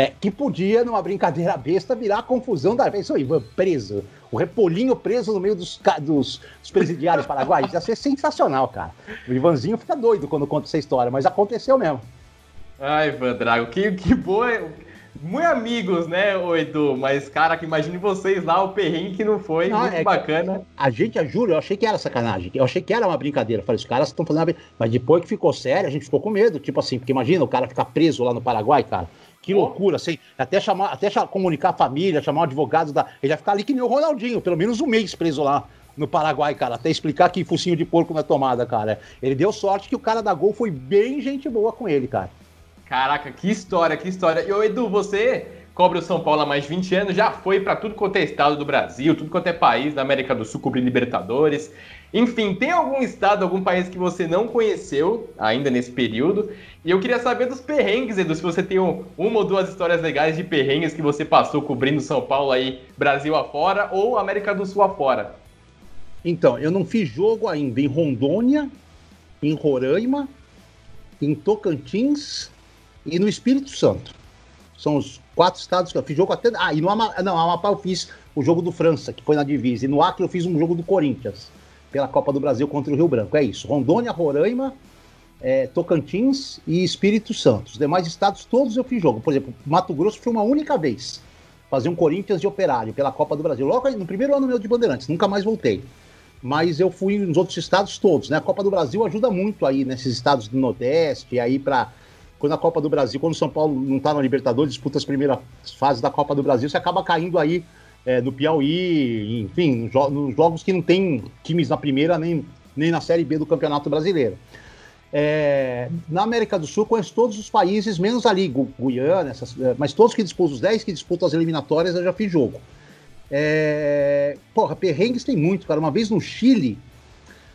É, que podia, numa brincadeira besta, virar a confusão da vez. O Ivan preso, o Repolinho preso no meio dos, dos, dos presidiários paraguaios. Ia ser sensacional, cara. O Ivanzinho fica doido quando conta essa história, mas aconteceu mesmo. Ai, Ivan Drago, que, que boa. Muito amigos, né, o Edu? Mas, cara, que imagine vocês lá, o perrengue que não foi, não, muito é bacana. A gente, a juro, eu achei que era sacanagem. Eu achei que era uma brincadeira. Eu falei, os caras estão fazendo uma Mas depois que ficou sério, a gente ficou com medo. Tipo assim, porque imagina o cara ficar preso lá no Paraguai, cara. Que loucura, assim, até chamar, até comunicar a família, chamar o advogado da. Ele vai ficar ali que nem o Ronaldinho, pelo menos um mês preso lá no Paraguai, cara, até explicar que focinho de porco na tomada, cara. Ele deu sorte que o cara da Gol foi bem gente boa com ele, cara. Caraca, que história, que história. E o Edu, você cobre o São Paulo há mais de 20 anos, já foi para tudo quanto é estado do Brasil, tudo quanto é país da América do Sul, cobrir Libertadores. Enfim, tem algum estado, algum país que você não conheceu ainda nesse período? E eu queria saber dos perrengues, Edu, se você tem uma ou duas histórias legais de perrengues que você passou cobrindo São Paulo aí, Brasil afora ou América do Sul afora. Então, eu não fiz jogo ainda em Rondônia, em Roraima, em Tocantins e no Espírito Santo. São os quatro estados que eu fiz jogo até. Ah, e no Amapá, não, Amapá eu fiz o jogo do França, que foi na divisa. E no Acre eu fiz um jogo do Corinthians, pela Copa do Brasil contra o Rio Branco. É isso. Rondônia, Roraima, é, Tocantins e Espírito Santo. Os demais estados, todos eu fiz jogo. Por exemplo, Mato Grosso foi uma única vez. Fazer um Corinthians de operário pela Copa do Brasil. Logo no primeiro ano meu de Bandeirantes, nunca mais voltei. Mas eu fui nos outros estados todos, né? A Copa do Brasil ajuda muito aí nesses estados do Nordeste, aí para quando a Copa do Brasil, quando o São Paulo não está na Libertadores, disputa as primeiras fases da Copa do Brasil, você acaba caindo aí é, no Piauí, enfim, nos jogos que não tem times na primeira nem, nem na Série B do Campeonato Brasileiro. É, na América do Sul, conheço todos os países, menos ali, Gu Guiana, essas, é, mas todos que disputam, os 10 que disputam as eliminatórias, eu já fiz jogo. É, porra, perrengues tem muito, cara. Uma vez no Chile,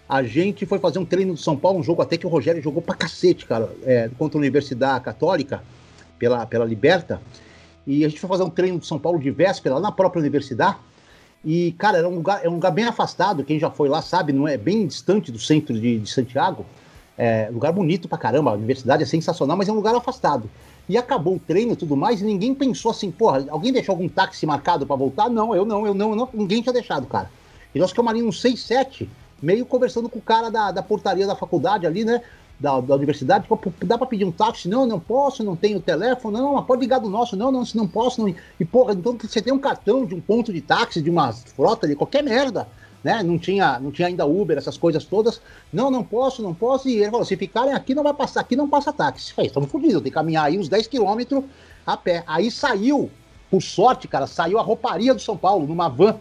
a gente foi fazer um treino do São Paulo, um jogo até que o Rogério jogou pra cacete, cara, é, contra a Universidade Católica, pela, pela Liberta. E a gente foi fazer um treino do São Paulo de véspera, lá na própria universidade. E, cara, era um lugar, é um lugar bem afastado, quem já foi lá sabe, não é bem distante do centro de, de Santiago. É, lugar bonito pra caramba, a universidade é sensacional, mas é um lugar afastado. E acabou o treino e tudo mais, e ninguém pensou assim, porra, alguém deixou algum táxi marcado para voltar? Não, eu não, eu não, eu não, ninguém tinha deixado, cara. E nós ficamos ali uns 6, 7, meio conversando com o cara da, da portaria da faculdade ali, né? Da, da universidade, dá para pedir um táxi? Não, não posso, não tenho telefone, não, pode ligar do nosso, não, não, não posso, não. E porra, então você tem um cartão de um ponto de táxi, de uma frota de qualquer merda né? Não tinha, não tinha ainda Uber, essas coisas todas. Não, não posso, não posso. E ele falou: se ficarem aqui, não vai passar, aqui não passa táxi. Falei, estamos fodidos, tem que caminhar aí uns 10 quilômetros a pé. Aí saiu, por sorte, cara, saiu a rouparia do São Paulo, numa van.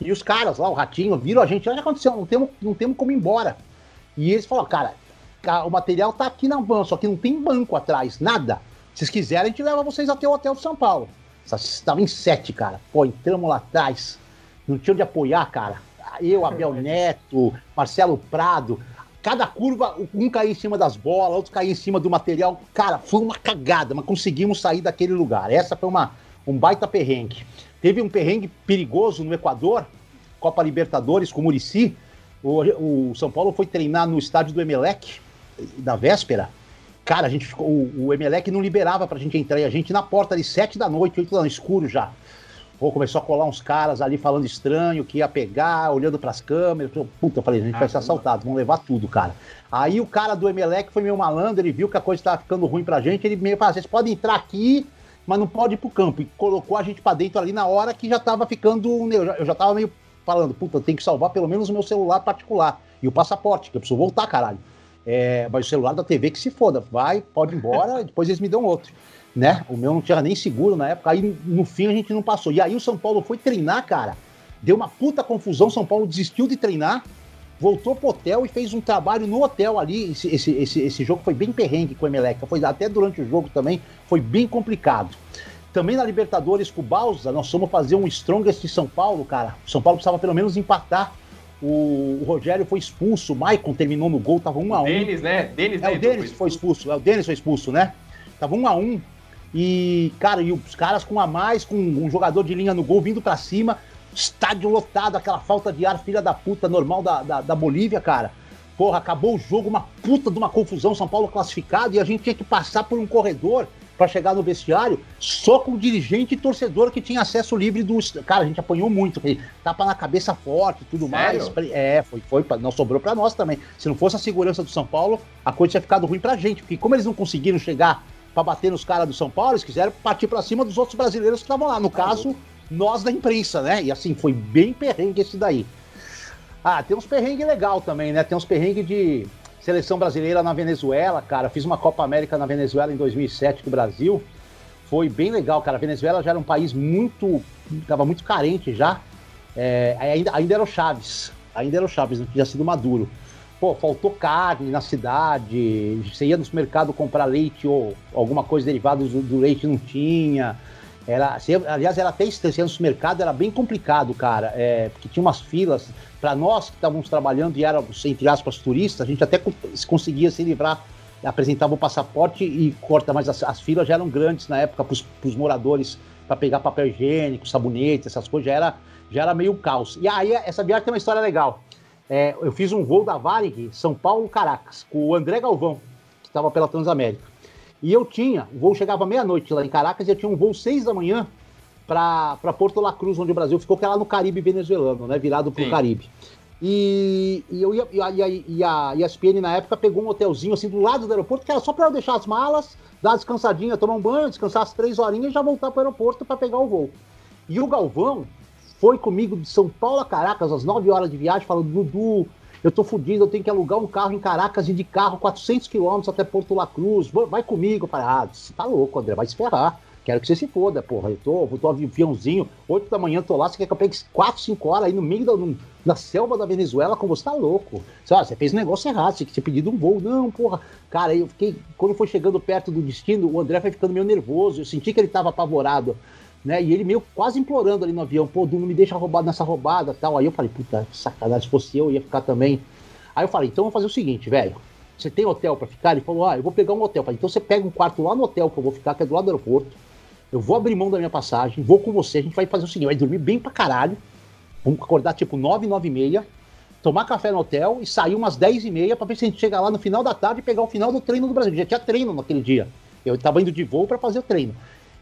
E os caras lá, o ratinho, viram a gente, olha o que aconteceu, não temos, não temos como ir embora. E eles falaram, cara, o material tá aqui na van, só que não tem banco atrás, nada. Se vocês quiserem, a gente leva vocês até o hotel de São Paulo. Estava em sete, cara. Pô, entramos lá atrás. Não tinha onde apoiar, cara eu, Abel (laughs) Neto, Marcelo Prado, cada curva, um caía em cima das bolas, outro caía em cima do material. Cara, foi uma cagada, mas conseguimos sair daquele lugar. Essa foi uma, um baita perrengue. Teve um perrengue perigoso no Equador, Copa Libertadores com o Murici. O, o São Paulo foi treinar no estádio do Emelec, na véspera. Cara, a gente ficou, o, o Emelec não liberava pra gente entrar e a gente na porta de sete da noite, oito da noite, escuro já. Pô, começou a colar uns caras ali falando estranho, que ia pegar, olhando pras câmeras. Puta, eu falei, a gente ah, vai ser assaltado, vão levar tudo, cara. Aí o cara do Emelec foi meio malandro, ele viu que a coisa estava ficando ruim pra gente, ele meio falou, vocês podem entrar aqui, mas não pode ir pro campo. E colocou a gente pra dentro ali na hora que já tava ficando. Eu já, eu já tava meio falando, puta, tem que salvar pelo menos o meu celular particular. E o passaporte, que eu preciso voltar, caralho. É, mas o celular da TV que se foda, vai, pode ir embora, (laughs) depois eles me dão outro né? O meu não tinha nem seguro na época, aí no fim a gente não passou. E aí o São Paulo foi treinar, cara. Deu uma puta confusão, São Paulo desistiu de treinar, voltou pro hotel e fez um trabalho no hotel ali. Esse, esse, esse, esse jogo foi bem perrengue com o Emelec, foi até durante o jogo também, foi bem complicado. Também na Libertadores com o Balsa, nós fomos fazer um Strongest de São Paulo, cara. O São Paulo precisava pelo menos empatar. O, o Rogério foi expulso, o Maicon terminou no gol, tava um a um. Denis, né? Denis, é, o Denis foi expulso, é o Denis foi expulso, né? Tava um a um. E, cara, e os caras com a mais, com um jogador de linha no gol vindo para cima, estádio lotado, aquela falta de ar, filha da puta, normal da, da, da, Bolívia, cara. Porra, acabou o jogo, uma puta de uma confusão, São Paulo classificado, e a gente tinha que passar por um corredor para chegar no vestiário, só com o dirigente e torcedor que tinha acesso livre do. Cara, a gente apanhou muito, tapa na cabeça forte e tudo Sério? mais. É, foi, foi, não sobrou para nós também. Se não fosse a segurança do São Paulo, a coisa tinha ficado ruim pra gente, porque como eles não conseguiram chegar para bater nos caras do São Paulo, eles quiseram partir para cima dos outros brasileiros que estavam lá. No caso, nós da imprensa, né? E assim, foi bem perrengue esse daí. Ah, tem uns perrengue legal também, né? Tem uns perrengue de seleção brasileira na Venezuela, cara. Fiz uma Copa América na Venezuela em 2007 com o Brasil. Foi bem legal, cara. A Venezuela já era um país muito. tava muito carente já. É, ainda, ainda era o Chaves. Ainda era o Chaves, não tinha sido Maduro pô, faltou carne na cidade, você ia no supermercado comprar leite ou alguma coisa derivada do, do leite não tinha. Você, aliás, era até estranho, no supermercado era bem complicado, cara, é, porque tinha umas filas. Para nós que estávamos trabalhando e éramos, entre aspas, turistas, a gente até conseguia se livrar, apresentava o passaporte e corta, mas as, as filas já eram grandes na época para os moradores para pegar papel higiênico, sabonete, essas coisas, já era, já era meio caos. E aí, essa viagem tem uma história legal é, eu fiz um voo da Varig, São Paulo-Caracas, com o André Galvão, que estava pela Transamérica. E eu tinha, o voo chegava meia-noite lá em Caracas e eu tinha um voo seis da manhã para Porto La Cruz, onde o Brasil ficou, que é lá no Caribe venezuelano, né? Virado para o Caribe. E, e, eu ia, e, a, e a ESPN na época pegou um hotelzinho assim do lado do aeroporto, que era só para eu deixar as malas, dar uma descansadinha, tomar um banho, descansar as três horinhas e já voltar para o aeroporto para pegar o voo. E o Galvão, foi comigo de São Paulo a Caracas, às 9 horas de viagem, falando, Dudu, eu tô fudido, eu tenho que alugar um carro em Caracas e de carro 400 quilômetros até Porto La Cruz, vai comigo. Eu falei, ah, você tá louco, André, vai se ferrar. Quero que você se foda, porra. Eu tô, eu tô aviãozinho, 8 da manhã tô lá, você quer que eu pegue 4, 5 horas aí no meio da, no, na selva da Venezuela com você, tá louco. Você, ó, você fez um negócio errado, você tinha pedido um voo. Não, porra. Cara, eu fiquei, quando foi chegando perto do destino, o André foi ficando meio nervoso, eu senti que ele tava apavorado né? E ele meio quase implorando ali no avião, pô, não me deixa roubado nessa roubada tal. Aí eu falei, puta, sacanagem, se fosse eu, ia ficar também. Aí eu falei, então vamos fazer o seguinte, velho. Você tem hotel para ficar? Ele falou, ah, eu vou pegar um hotel. Eu falei, então você pega um quarto lá no hotel que eu vou ficar, que é do lado do aeroporto. Eu vou abrir mão da minha passagem, vou com você, a gente vai fazer o seguinte, vai dormir bem pra caralho. Vamos acordar tipo 9, 9 e meia. tomar café no hotel e sair umas 10 e meia para ver se a gente chega lá no final da tarde e pegar o final do treino do Brasil. Já tinha treino naquele dia. Eu tava indo de voo para fazer o treino.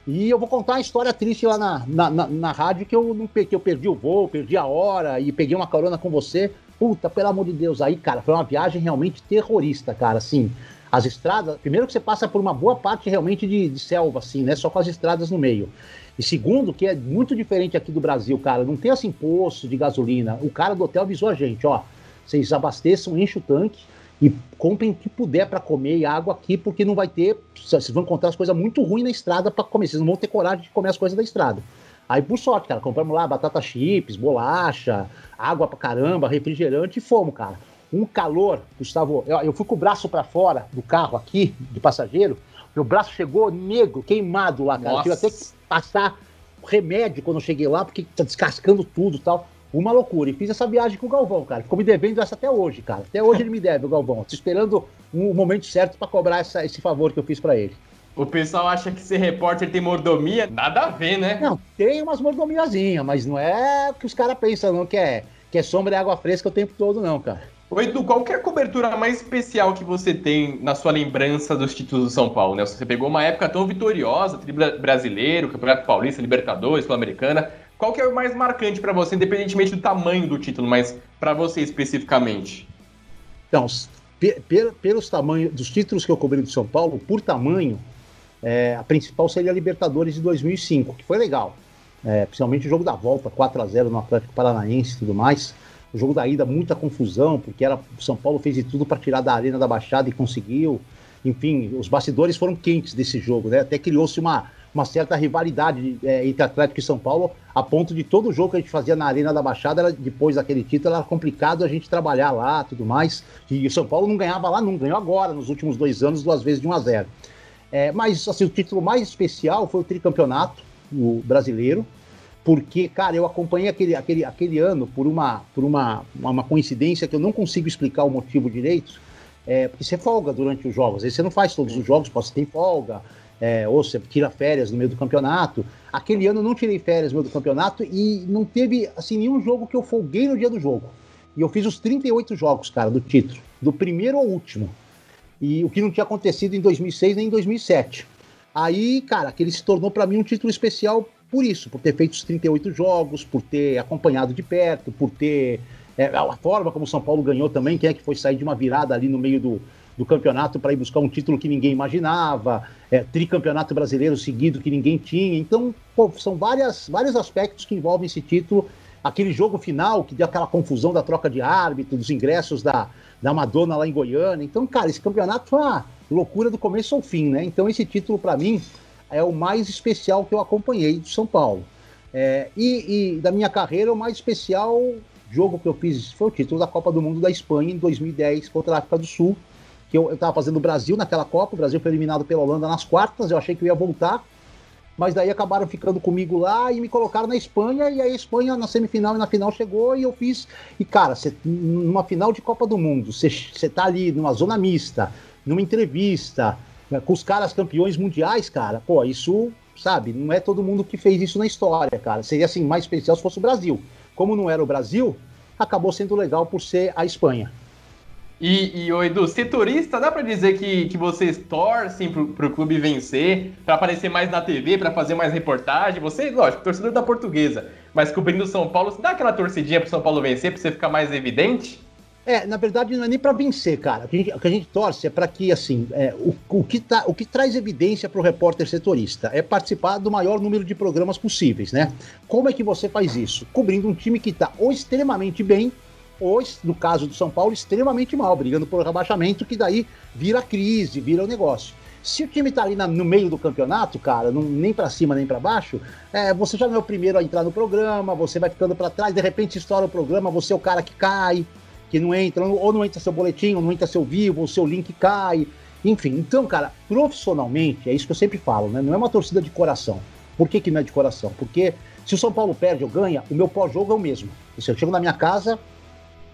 E eu vou contar uma história triste lá na, na, na, na rádio que eu, não, que eu perdi o voo, perdi a hora e peguei uma carona com você. Puta, pelo amor de Deus, aí, cara, foi uma viagem realmente terrorista, cara, assim. As estradas, primeiro que você passa por uma boa parte realmente de, de selva, assim, né? Só com as estradas no meio. E segundo, que é muito diferente aqui do Brasil, cara, não tem assim posto de gasolina. O cara do hotel avisou a gente, ó, vocês abasteçam, enchem o tanque e comprem o que puder para comer e água aqui, porque não vai ter, vocês vão encontrar as coisas muito ruins na estrada para comer, vocês não vão ter coragem de comer as coisas da estrada. Aí, por sorte, cara, compramos lá batata chips, bolacha, água pra caramba, refrigerante e fomos, cara. Um calor, Gustavo. Eu, eu fui com o braço para fora do carro aqui, de passageiro, meu braço chegou negro, queimado lá, cara. Nossa. Eu tive até que passar remédio quando eu cheguei lá, porque tá descascando tudo e tal. Uma loucura. E fiz essa viagem com o Galvão, cara. Ficou me devendo essa até hoje, cara. Até hoje ele me deve, o Galvão. Tô esperando um momento certo para cobrar essa, esse favor que eu fiz para ele. O pessoal acha que ser repórter tem mordomia. Nada a ver, né? Não, tem umas mordomiazinhas, mas não é o que os caras pensam, não, que é, que é sombra e água fresca o tempo todo, não, cara. Ô Edu, qual é a cobertura mais especial que você tem na sua lembrança dos títulos do São Paulo? Né? Você pegou uma época tão vitoriosa, brasileiro, Campeonato Paulista, Libertadores, Sul-Americana. Qual que é o mais marcante para você, independentemente do tamanho do título, mas para você especificamente? Então, pelos tamanhos dos títulos que eu cobri do São Paulo, por tamanho, é, a principal seria a Libertadores de 2005, que foi legal. É, principalmente o jogo da volta, 4 a 0 no Atlético Paranaense e tudo mais. O jogo da ida, muita confusão, porque era São Paulo fez de tudo para tirar da Arena da Baixada e conseguiu. Enfim, os bastidores foram quentes desse jogo, né? Até criou-se uma, uma certa rivalidade é, entre Atlético e São Paulo, a ponto de todo jogo que a gente fazia na Arena da Baixada, era, depois daquele título, era complicado a gente trabalhar lá tudo mais. E o São Paulo não ganhava lá, não ganhou agora, nos últimos dois anos, duas vezes de 1 a 0 é, mas assim, o título mais especial foi o tricampeonato o brasileiro, porque, cara, eu acompanhei aquele, aquele, aquele ano por, uma, por uma, uma coincidência que eu não consigo explicar o motivo direito, é, porque você folga durante os jogos, vezes você não faz todos os jogos, pode ter folga, é, ou você tira férias no meio do campeonato. Aquele ano eu não tirei férias no meio do campeonato e não teve assim nenhum jogo que eu folguei no dia do jogo. E eu fiz os 38 jogos, cara, do título, do primeiro ao último e o que não tinha acontecido em 2006 nem em 2007. Aí, cara, aquele se tornou para mim um título especial por isso, por ter feito os 38 jogos, por ter acompanhado de perto, por ter é, a forma como o São Paulo ganhou também, quem é que foi sair de uma virada ali no meio do, do campeonato para ir buscar um título que ninguém imaginava, é, tricampeonato brasileiro seguido que ninguém tinha. Então, pô, são várias, vários aspectos que envolvem esse título. Aquele jogo final que deu aquela confusão da troca de árbitro, dos ingressos da, da Madonna lá em Goiânia. Então, cara, esse campeonato foi uma loucura do começo ao fim, né? Então, esse título, para mim, é o mais especial que eu acompanhei do São Paulo. É, e, e, da minha carreira, o mais especial jogo que eu fiz foi o título da Copa do Mundo da Espanha em 2010 contra a África do Sul. Que eu, estava fazendo o Brasil naquela Copa, o Brasil foi eliminado pela Holanda nas quartas, eu achei que eu ia voltar, mas daí acabaram ficando comigo lá e me colocaram na Espanha, e a Espanha na semifinal e na final chegou e eu fiz. E cara, cê, numa final de Copa do Mundo, você tá ali numa zona mista, numa entrevista, né, com os caras campeões mundiais, cara, pô, isso, sabe, não é todo mundo que fez isso na história, cara. Seria assim, mais especial se fosse o Brasil. Como não era o Brasil, acabou sendo legal por ser a Espanha. E, e o Edu, setorista, dá para dizer que, que vocês torcem pro, pro clube vencer, para aparecer mais na TV, para fazer mais reportagem? Você, lógico, torcedor da portuguesa, mas cobrindo São Paulo, você dá aquela torcidinha pro São Paulo vencer, pra você ficar mais evidente? É, na verdade não é nem para vencer, cara. O que a gente, o que a gente torce é para que, assim, é, o, o, que tá, o que traz evidência para o repórter setorista é participar do maior número de programas possíveis, né? Como é que você faz isso? Cobrindo um time que está ou extremamente bem ou, no caso do São Paulo, extremamente mal, brigando por rebaixamento, que daí vira crise, vira o negócio. Se o time tá ali na, no meio do campeonato, cara, não, nem para cima nem para baixo, é, você já não é o primeiro a entrar no programa, você vai ficando para trás, de repente estoura o programa, você é o cara que cai, que não entra, ou não entra seu boletim, ou não entra seu vivo, ou seu link cai. Enfim, então, cara, profissionalmente, é isso que eu sempre falo, né? Não é uma torcida de coração. Por que, que não é de coração? Porque se o São Paulo perde ou ganha, o meu pós-jogo é o mesmo. Se eu chego na minha casa,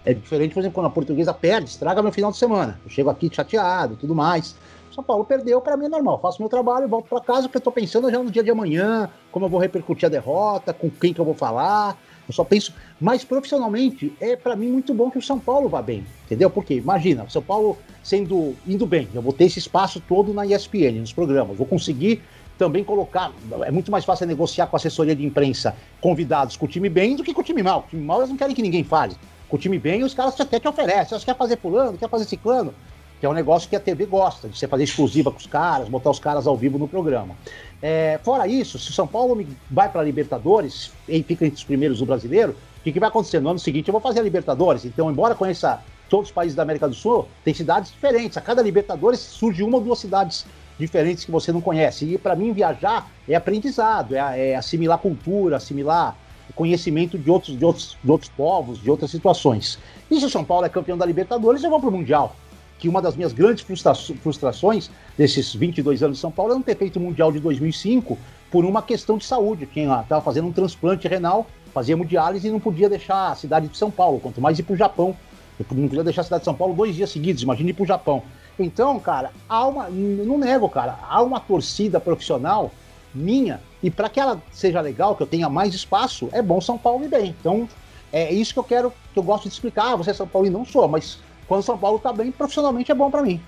é diferente, por exemplo, quando a portuguesa perde, estraga meu final de semana. Eu chego aqui chateado tudo mais. São Paulo perdeu, para mim é normal. Faço meu trabalho, volto para casa, porque eu tô pensando já no dia de amanhã, como eu vou repercutir a derrota, com quem que eu vou falar. Eu só penso, mas profissionalmente é para mim muito bom que o São Paulo vá bem, entendeu? Porque imagina, São Paulo sendo indo bem, eu vou ter esse espaço todo na ESPN, nos programas, vou conseguir também colocar, é muito mais fácil negociar com a assessoria de imprensa convidados com o time bem do que com o time mal. O time mal eles não querem que ninguém fale. Com o time bem, os caras até te oferecem, você quer fazer pulando, quer fazer ciclano, que é um negócio que a TV gosta, de você fazer exclusiva com os caras, botar os caras ao vivo no programa. É, fora isso, se o São Paulo vai para a Libertadores e fica entre os primeiros do brasileiro, o que, que vai acontecer? No ano seguinte eu vou fazer a Libertadores. Então, embora conheça todos os países da América do Sul, tem cidades diferentes. A cada Libertadores surge uma ou duas cidades diferentes que você não conhece. E para mim, viajar é aprendizado, é, é, assimilar cultura, assimilar conhecimento de outros, de, outros, de outros povos, de outras situações. E se o São Paulo é campeão da Libertadores, eu vou para o Mundial que uma das minhas grandes frustra frustrações desses 22 anos de São Paulo é não ter feito o Mundial de 2005 por uma questão de saúde. Quem estava fazendo um transplante renal, fazia diálise e não podia deixar a cidade de São Paulo, quanto mais ir para o Japão. Eu não podia deixar a cidade de São Paulo dois dias seguidos, imagine ir para o Japão. Então, cara, há uma, não nego, cara, há uma torcida profissional minha, e para que ela seja legal, que eu tenha mais espaço, é bom São Paulo ir bem. Então, é isso que eu quero, que eu gosto de explicar. Ah, você é São Paulo e não sou, mas quando São Paulo tá bem, profissionalmente é bom para mim.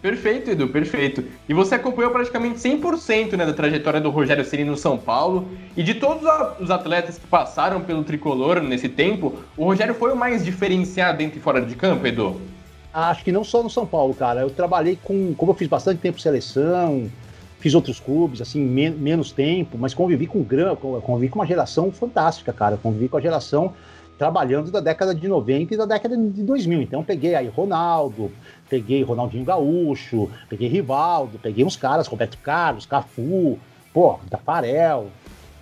Perfeito, Edu, perfeito. E você acompanhou praticamente 100% né, da trajetória do Rogério Ceni no São Paulo. E de todos os atletas que passaram pelo tricolor nesse tempo, o Rogério foi o mais diferenciado dentro e fora de campo, Edu? Acho que não só no São Paulo, cara. Eu trabalhei com. Como eu fiz bastante tempo seleção, fiz outros clubes, assim, men menos tempo, mas convivi com convivi com uma geração fantástica, cara. Convivi com a geração trabalhando da década de 90 e da década de 2000. Então peguei aí Ronaldo, peguei Ronaldinho Gaúcho, peguei Rivaldo, peguei uns caras, Roberto Carlos, Cafu, pô, Tafarel.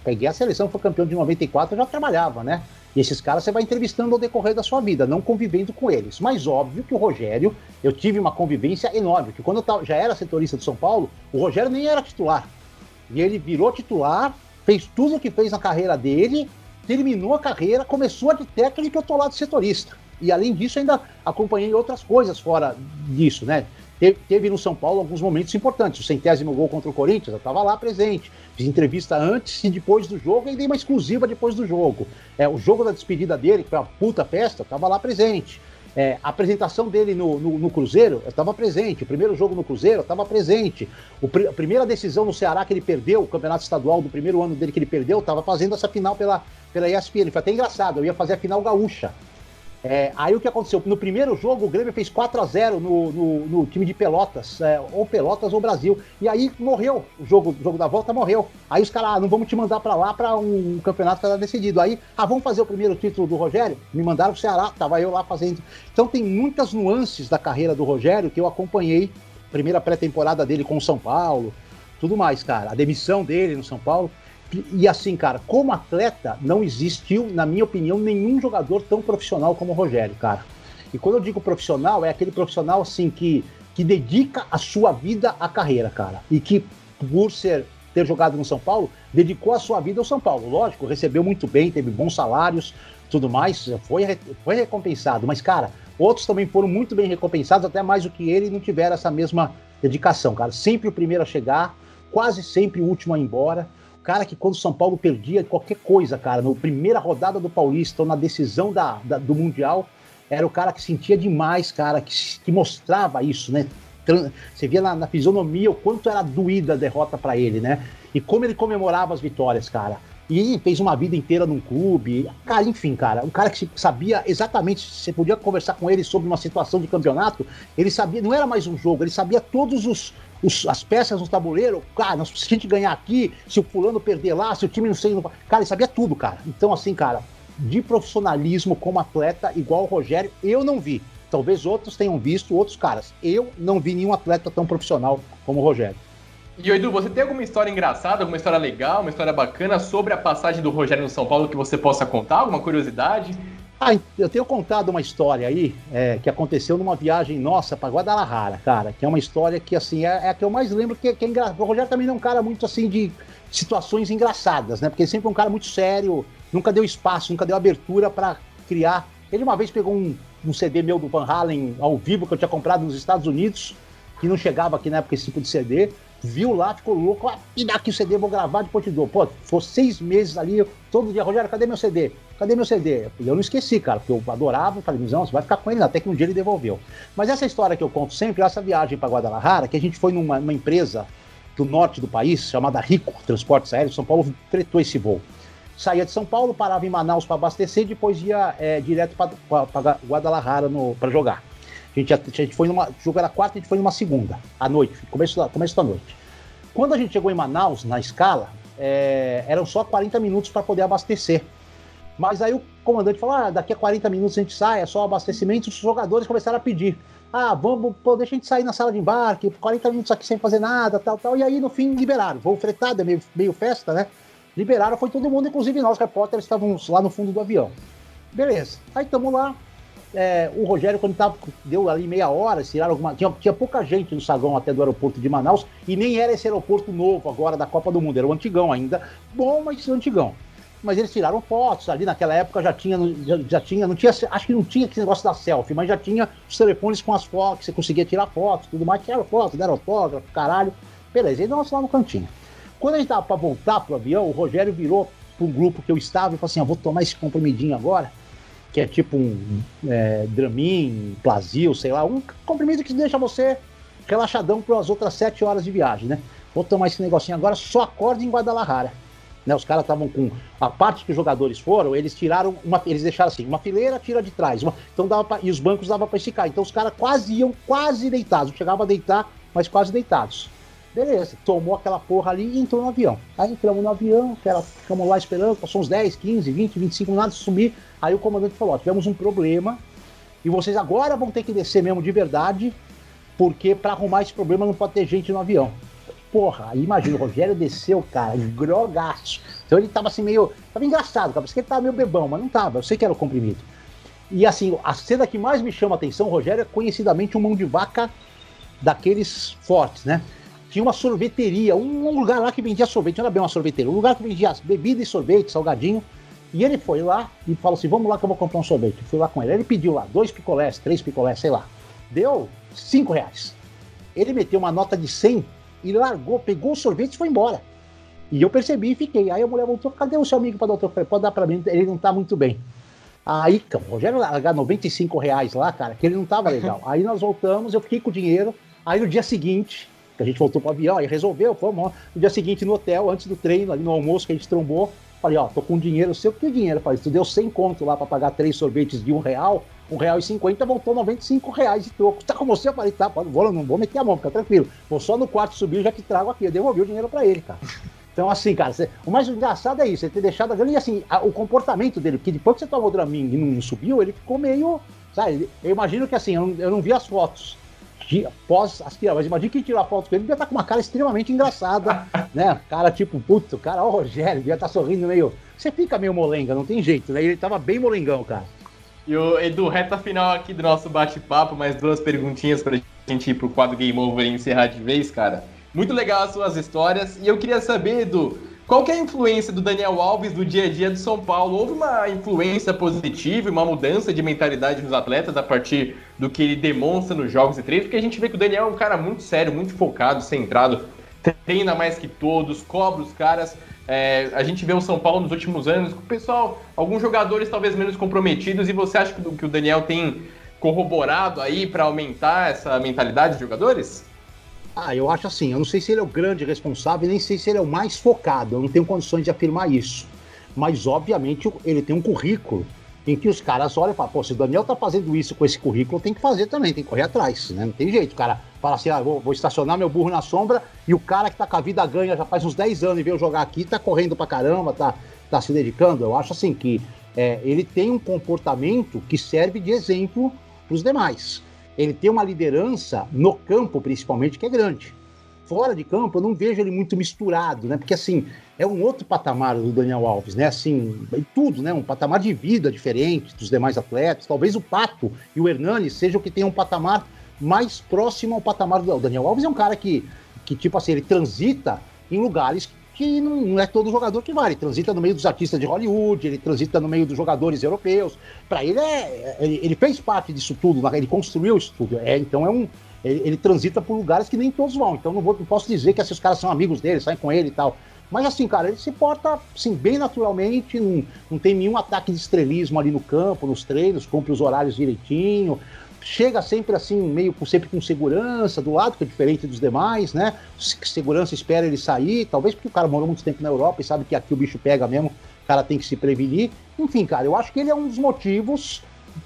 Peguei a seleção, foi campeão de 94, eu já trabalhava, né? E esses caras você vai entrevistando ao decorrer da sua vida, não convivendo com eles. Mas óbvio que o Rogério, eu tive uma convivência enorme, que quando eu já era setorista do São Paulo, o Rogério nem era titular. E ele virou titular, fez tudo o que fez na carreira dele terminou a carreira, começou a de técnico e eu tô lá de setorista. E além disso, ainda acompanhei outras coisas fora disso, né? Teve, teve, no São Paulo alguns momentos importantes. O centésimo gol contra o Corinthians, eu estava lá presente. Fiz entrevista antes e depois do jogo e dei uma exclusiva depois do jogo. É, o jogo da despedida dele, que foi uma puta festa, eu estava lá presente. É, a apresentação dele no, no, no Cruzeiro, eu estava presente. O primeiro jogo no Cruzeiro, eu estava presente. O, a primeira decisão no Ceará que ele perdeu, o campeonato estadual do primeiro ano dele que ele perdeu, estava fazendo essa final pela, pela ESPN. Foi até engraçado, eu ia fazer a final gaúcha. É, aí o que aconteceu? No primeiro jogo, o Grêmio fez 4 a 0 no, no, no time de Pelotas, é, ou Pelotas ou Brasil. E aí morreu o jogo, o jogo da volta, morreu. Aí os caras, ah, não vamos te mandar para lá para um campeonato que era decidido. Aí, ah, vamos fazer o primeiro título do Rogério? Me mandaram pro Ceará, tava eu lá fazendo. Então tem muitas nuances da carreira do Rogério que eu acompanhei. Primeira pré-temporada dele com o São Paulo, tudo mais, cara. A demissão dele no São Paulo. E assim, cara, como atleta, não existiu, na minha opinião, nenhum jogador tão profissional como o Rogério, cara. E quando eu digo profissional, é aquele profissional assim que, que dedica a sua vida à carreira, cara. E que, por ser ter jogado no São Paulo, dedicou a sua vida ao São Paulo. Lógico, recebeu muito bem, teve bons salários, tudo mais, foi, foi recompensado. Mas, cara, outros também foram muito bem recompensados, até mais do que ele, e não tiveram essa mesma dedicação, cara. Sempre o primeiro a chegar, quase sempre o último a ir embora cara que quando o São Paulo perdia qualquer coisa, cara, na primeira rodada do Paulista ou na decisão da, da, do Mundial, era o cara que sentia demais, cara, que, que mostrava isso, né? Você via na, na, fisionomia o quanto era doída a derrota para ele, né? E como ele comemorava as vitórias, cara. E fez uma vida inteira num clube. Cara, enfim, cara, um cara que sabia exatamente, você podia conversar com ele sobre uma situação de campeonato, ele sabia, não era mais um jogo, ele sabia todos os, os, as peças no tabuleiro, cara, se a gente ganhar aqui, se o fulano perder lá, se o time não sei. Não... Cara, ele sabia tudo, cara. Então, assim, cara, de profissionalismo como atleta, igual o Rogério, eu não vi. Talvez outros tenham visto, outros caras. Eu não vi nenhum atleta tão profissional como o Rogério. E Edu, você tem alguma história engraçada, alguma história legal, uma história bacana sobre a passagem do Rogério no São Paulo que você possa contar? Alguma curiosidade? Ah, eu tenho contado uma história aí é, que aconteceu numa viagem nossa para Guadalajara, cara, que é uma história que, assim, é, é a que eu mais lembro, que, que é. O Rogério também é um cara muito, assim, de situações engraçadas, né? Porque ele sempre é um cara muito sério, nunca deu espaço, nunca deu abertura para criar. Ele uma vez pegou um, um CD meu do Van Halen ao vivo que eu tinha comprado nos Estados Unidos, que não chegava aqui na época esse tipo de CD, viu lá, ficou louco, ah, me dá aqui o CD, vou gravar, depois te dou. Pô, foi seis meses ali, todo dia, Rogério, cadê meu CD? Cadê meu CD? E eu não esqueci, cara, porque eu adorava, falei, não, você vai ficar com ele, até que um dia ele devolveu. Mas essa história que eu conto sempre, essa viagem para Guadalajara, que a gente foi numa, numa empresa do norte do país, chamada Rico Transportes Aéreos, São Paulo fretou esse voo. Saía de São Paulo, parava em Manaus para abastecer, depois ia é, direto para Guadalajara para jogar. Gente, a gente foi numa. O jogo era quarta, a gente foi numa segunda, à noite, começo da, começo da noite. Quando a gente chegou em Manaus, na escala, é, eram só 40 minutos para poder abastecer. Mas aí o comandante falou: ah, daqui a 40 minutos a gente sai, é só abastecimento. Os jogadores começaram a pedir: ah, vamos, pô, deixa a gente sair na sala de embarque, 40 minutos aqui sem fazer nada, tal, tal. E aí no fim liberaram. Voo fretado, é meio, meio festa, né? Liberaram, foi todo mundo, inclusive nós, repórteres, estávamos lá no fundo do avião. Beleza. Aí estamos lá. É, o Rogério, quando tava, deu ali meia hora, tiraram alguma. Tinha, tinha pouca gente no saguão até do aeroporto de Manaus, e nem era esse aeroporto novo agora da Copa do Mundo, era o antigão ainda. Bom, mas antigão mas eles tiraram fotos. Ali naquela época já tinha, já, já, tinha, não tinha, acho que não tinha aquele negócio da selfie, mas já tinha os telefones com as fotos, você conseguia tirar fotos, tudo mais, tiraram fotos, deram autógrafo, caralho. Beleza, e nós lá no cantinho. Quando a gente tava para voltar pro avião, o Rogério virou um grupo que eu estava e falou assim: ah, vou tomar esse comprimidinho agora, que é tipo um é, Dramin, sei lá, um comprimido que deixa você relaxadão para as outras sete horas de viagem, né? Vou tomar esse negocinho agora, só acorde em Guadalajara. Né, os caras estavam com a parte que os jogadores foram, eles tiraram uma, eles deixaram assim, uma fileira tira de trás, uma, então dava pra, e os bancos dava para esticar. Então os caras quase iam quase deitados, chegava a deitar, mas quase deitados. Beleza, tomou aquela porra ali e entrou no avião. Aí entramos no avião, aquela, ficamos lá esperando, passou uns 10, 15, 20, 25 minutos, sumir. Aí o comandante falou: ó, tivemos um problema e vocês agora vão ter que descer mesmo de verdade, porque para arrumar esse problema não pode ter gente no avião. Porra, aí imagina, o Rogério desceu, cara, grogaço. Então ele tava assim meio. Tava engraçado, cara, porque ele tava meio bebão, mas não tava, eu sei que era o comprimido. E assim, a cena que mais me chama a atenção, Rogério é conhecidamente um mão de vaca daqueles fortes, né? Tinha uma sorveteria, um, lugar lá que vendia sorvete, não era bem uma sorveteria, um lugar que vendia bebida e sorvete, salgadinho. E ele foi lá e falou assim: vamos lá que eu vou comprar um sorvete. Eu fui lá com ele. Ele pediu lá dois picolés, três picolés, sei lá. Deu cinco reais. Ele meteu uma nota de 100 e largou, pegou o sorvete e foi embora. E eu percebi e fiquei. Aí a mulher voltou, cadê o seu amigo para doutor? Eu falei, pode dar para mim, ele não tá muito bem. Aí, cara, o Rogério largar 95 reais lá, cara, que ele não tava legal. (laughs) Aí nós voltamos, eu fiquei com o dinheiro. Aí no dia seguinte, que a gente voltou pro avião, aí resolveu, fomos. No dia seguinte, no hotel, antes do treino, ali no almoço que a gente trombou, falei, ó, tô com dinheiro seu, que dinheiro? Falei, tu deu 100 conto lá para pagar três sorvetes de um real, um real e cinquenta, voltou 95 reais de troco. Tá com você? Eu falei, tá, vou, não vou meter a mão, fica tranquilo. Vou só no quarto subir, já que trago aqui. Eu devolvi o dinheiro para ele, cara. Então, assim, cara, você, o mais engraçado é isso, ele ter deixado a grana e, assim, a, o comportamento dele, porque depois que você tomou o Dramin e não subiu, ele ficou meio, sabe, eu imagino que, assim, eu não, eu não vi as fotos, pós as tiras, mas imagina quem tirar foto com ele, devia estar tá com uma cara extremamente engraçada, (laughs) né? Cara tipo, puto, cara, ó, o Rogério, devia estar tá sorrindo meio. Você fica meio molenga, não tem jeito, né? Ele tava bem molengão, cara. E o Edu, reta final aqui do nosso bate-papo, mais duas perguntinhas pra gente ir pro quadro Game Over e encerrar de vez, cara. Muito legal as suas histórias. E eu queria saber, Edu, qual que é a influência do Daniel Alves no dia a dia do São Paulo? Houve uma influência positiva, uma mudança de mentalidade nos atletas a partir do que ele demonstra nos jogos e treinos? Porque a gente vê que o Daniel é um cara muito sério, muito focado, centrado, treina mais que todos, cobra os caras. É, a gente vê o São Paulo nos últimos anos, com o pessoal, alguns jogadores talvez menos comprometidos, e você acha que o Daniel tem corroborado aí para aumentar essa mentalidade de jogadores? Ah, eu acho assim, eu não sei se ele é o grande responsável, nem sei se ele é o mais focado, eu não tenho condições de afirmar isso. Mas, obviamente, ele tem um currículo em que os caras olham e falam, pô, se o Daniel tá fazendo isso com esse currículo, tem que fazer também, tem que correr atrás, né? Não tem jeito. O cara fala assim, ah, vou, vou estacionar meu burro na sombra, e o cara que tá com a vida ganha já faz uns 10 anos e veio jogar aqui, tá correndo pra caramba, tá, tá se dedicando. Eu acho assim que é, ele tem um comportamento que serve de exemplo pros demais. Ele tem uma liderança no campo, principalmente, que é grande fora de campo, eu não vejo ele muito misturado, né? Porque assim, é um outro patamar do Daniel Alves, né? Assim, tudo, né? Um patamar de vida diferente dos demais atletas. Talvez o Pato e o Hernani sejam que tenham um patamar mais próximo ao patamar do Daniel Alves. É um cara que, que tipo assim, ele transita em lugares que não, é todo jogador que vai. Ele transita no meio dos artistas de Hollywood, ele transita no meio dos jogadores europeus. Para ele, é, ele, ele, fez parte disso tudo, ele construiu isso tudo. É, então é um, ele, ele, transita por lugares que nem todos vão. Então não, vou, não posso dizer que esses caras são amigos dele, saem com ele e tal. Mas assim, cara, ele se porta assim, bem naturalmente, não, não tem nenhum ataque de estrelismo ali no campo, nos treinos, cumpre os horários direitinho. Chega sempre assim, meio sempre com segurança do lado, que é diferente dos demais, né? Segurança espera ele sair, talvez porque o cara morou muito tempo na Europa e sabe que aqui o bicho pega mesmo, o cara tem que se prevenir. Enfim, cara, eu acho que ele é um dos motivos,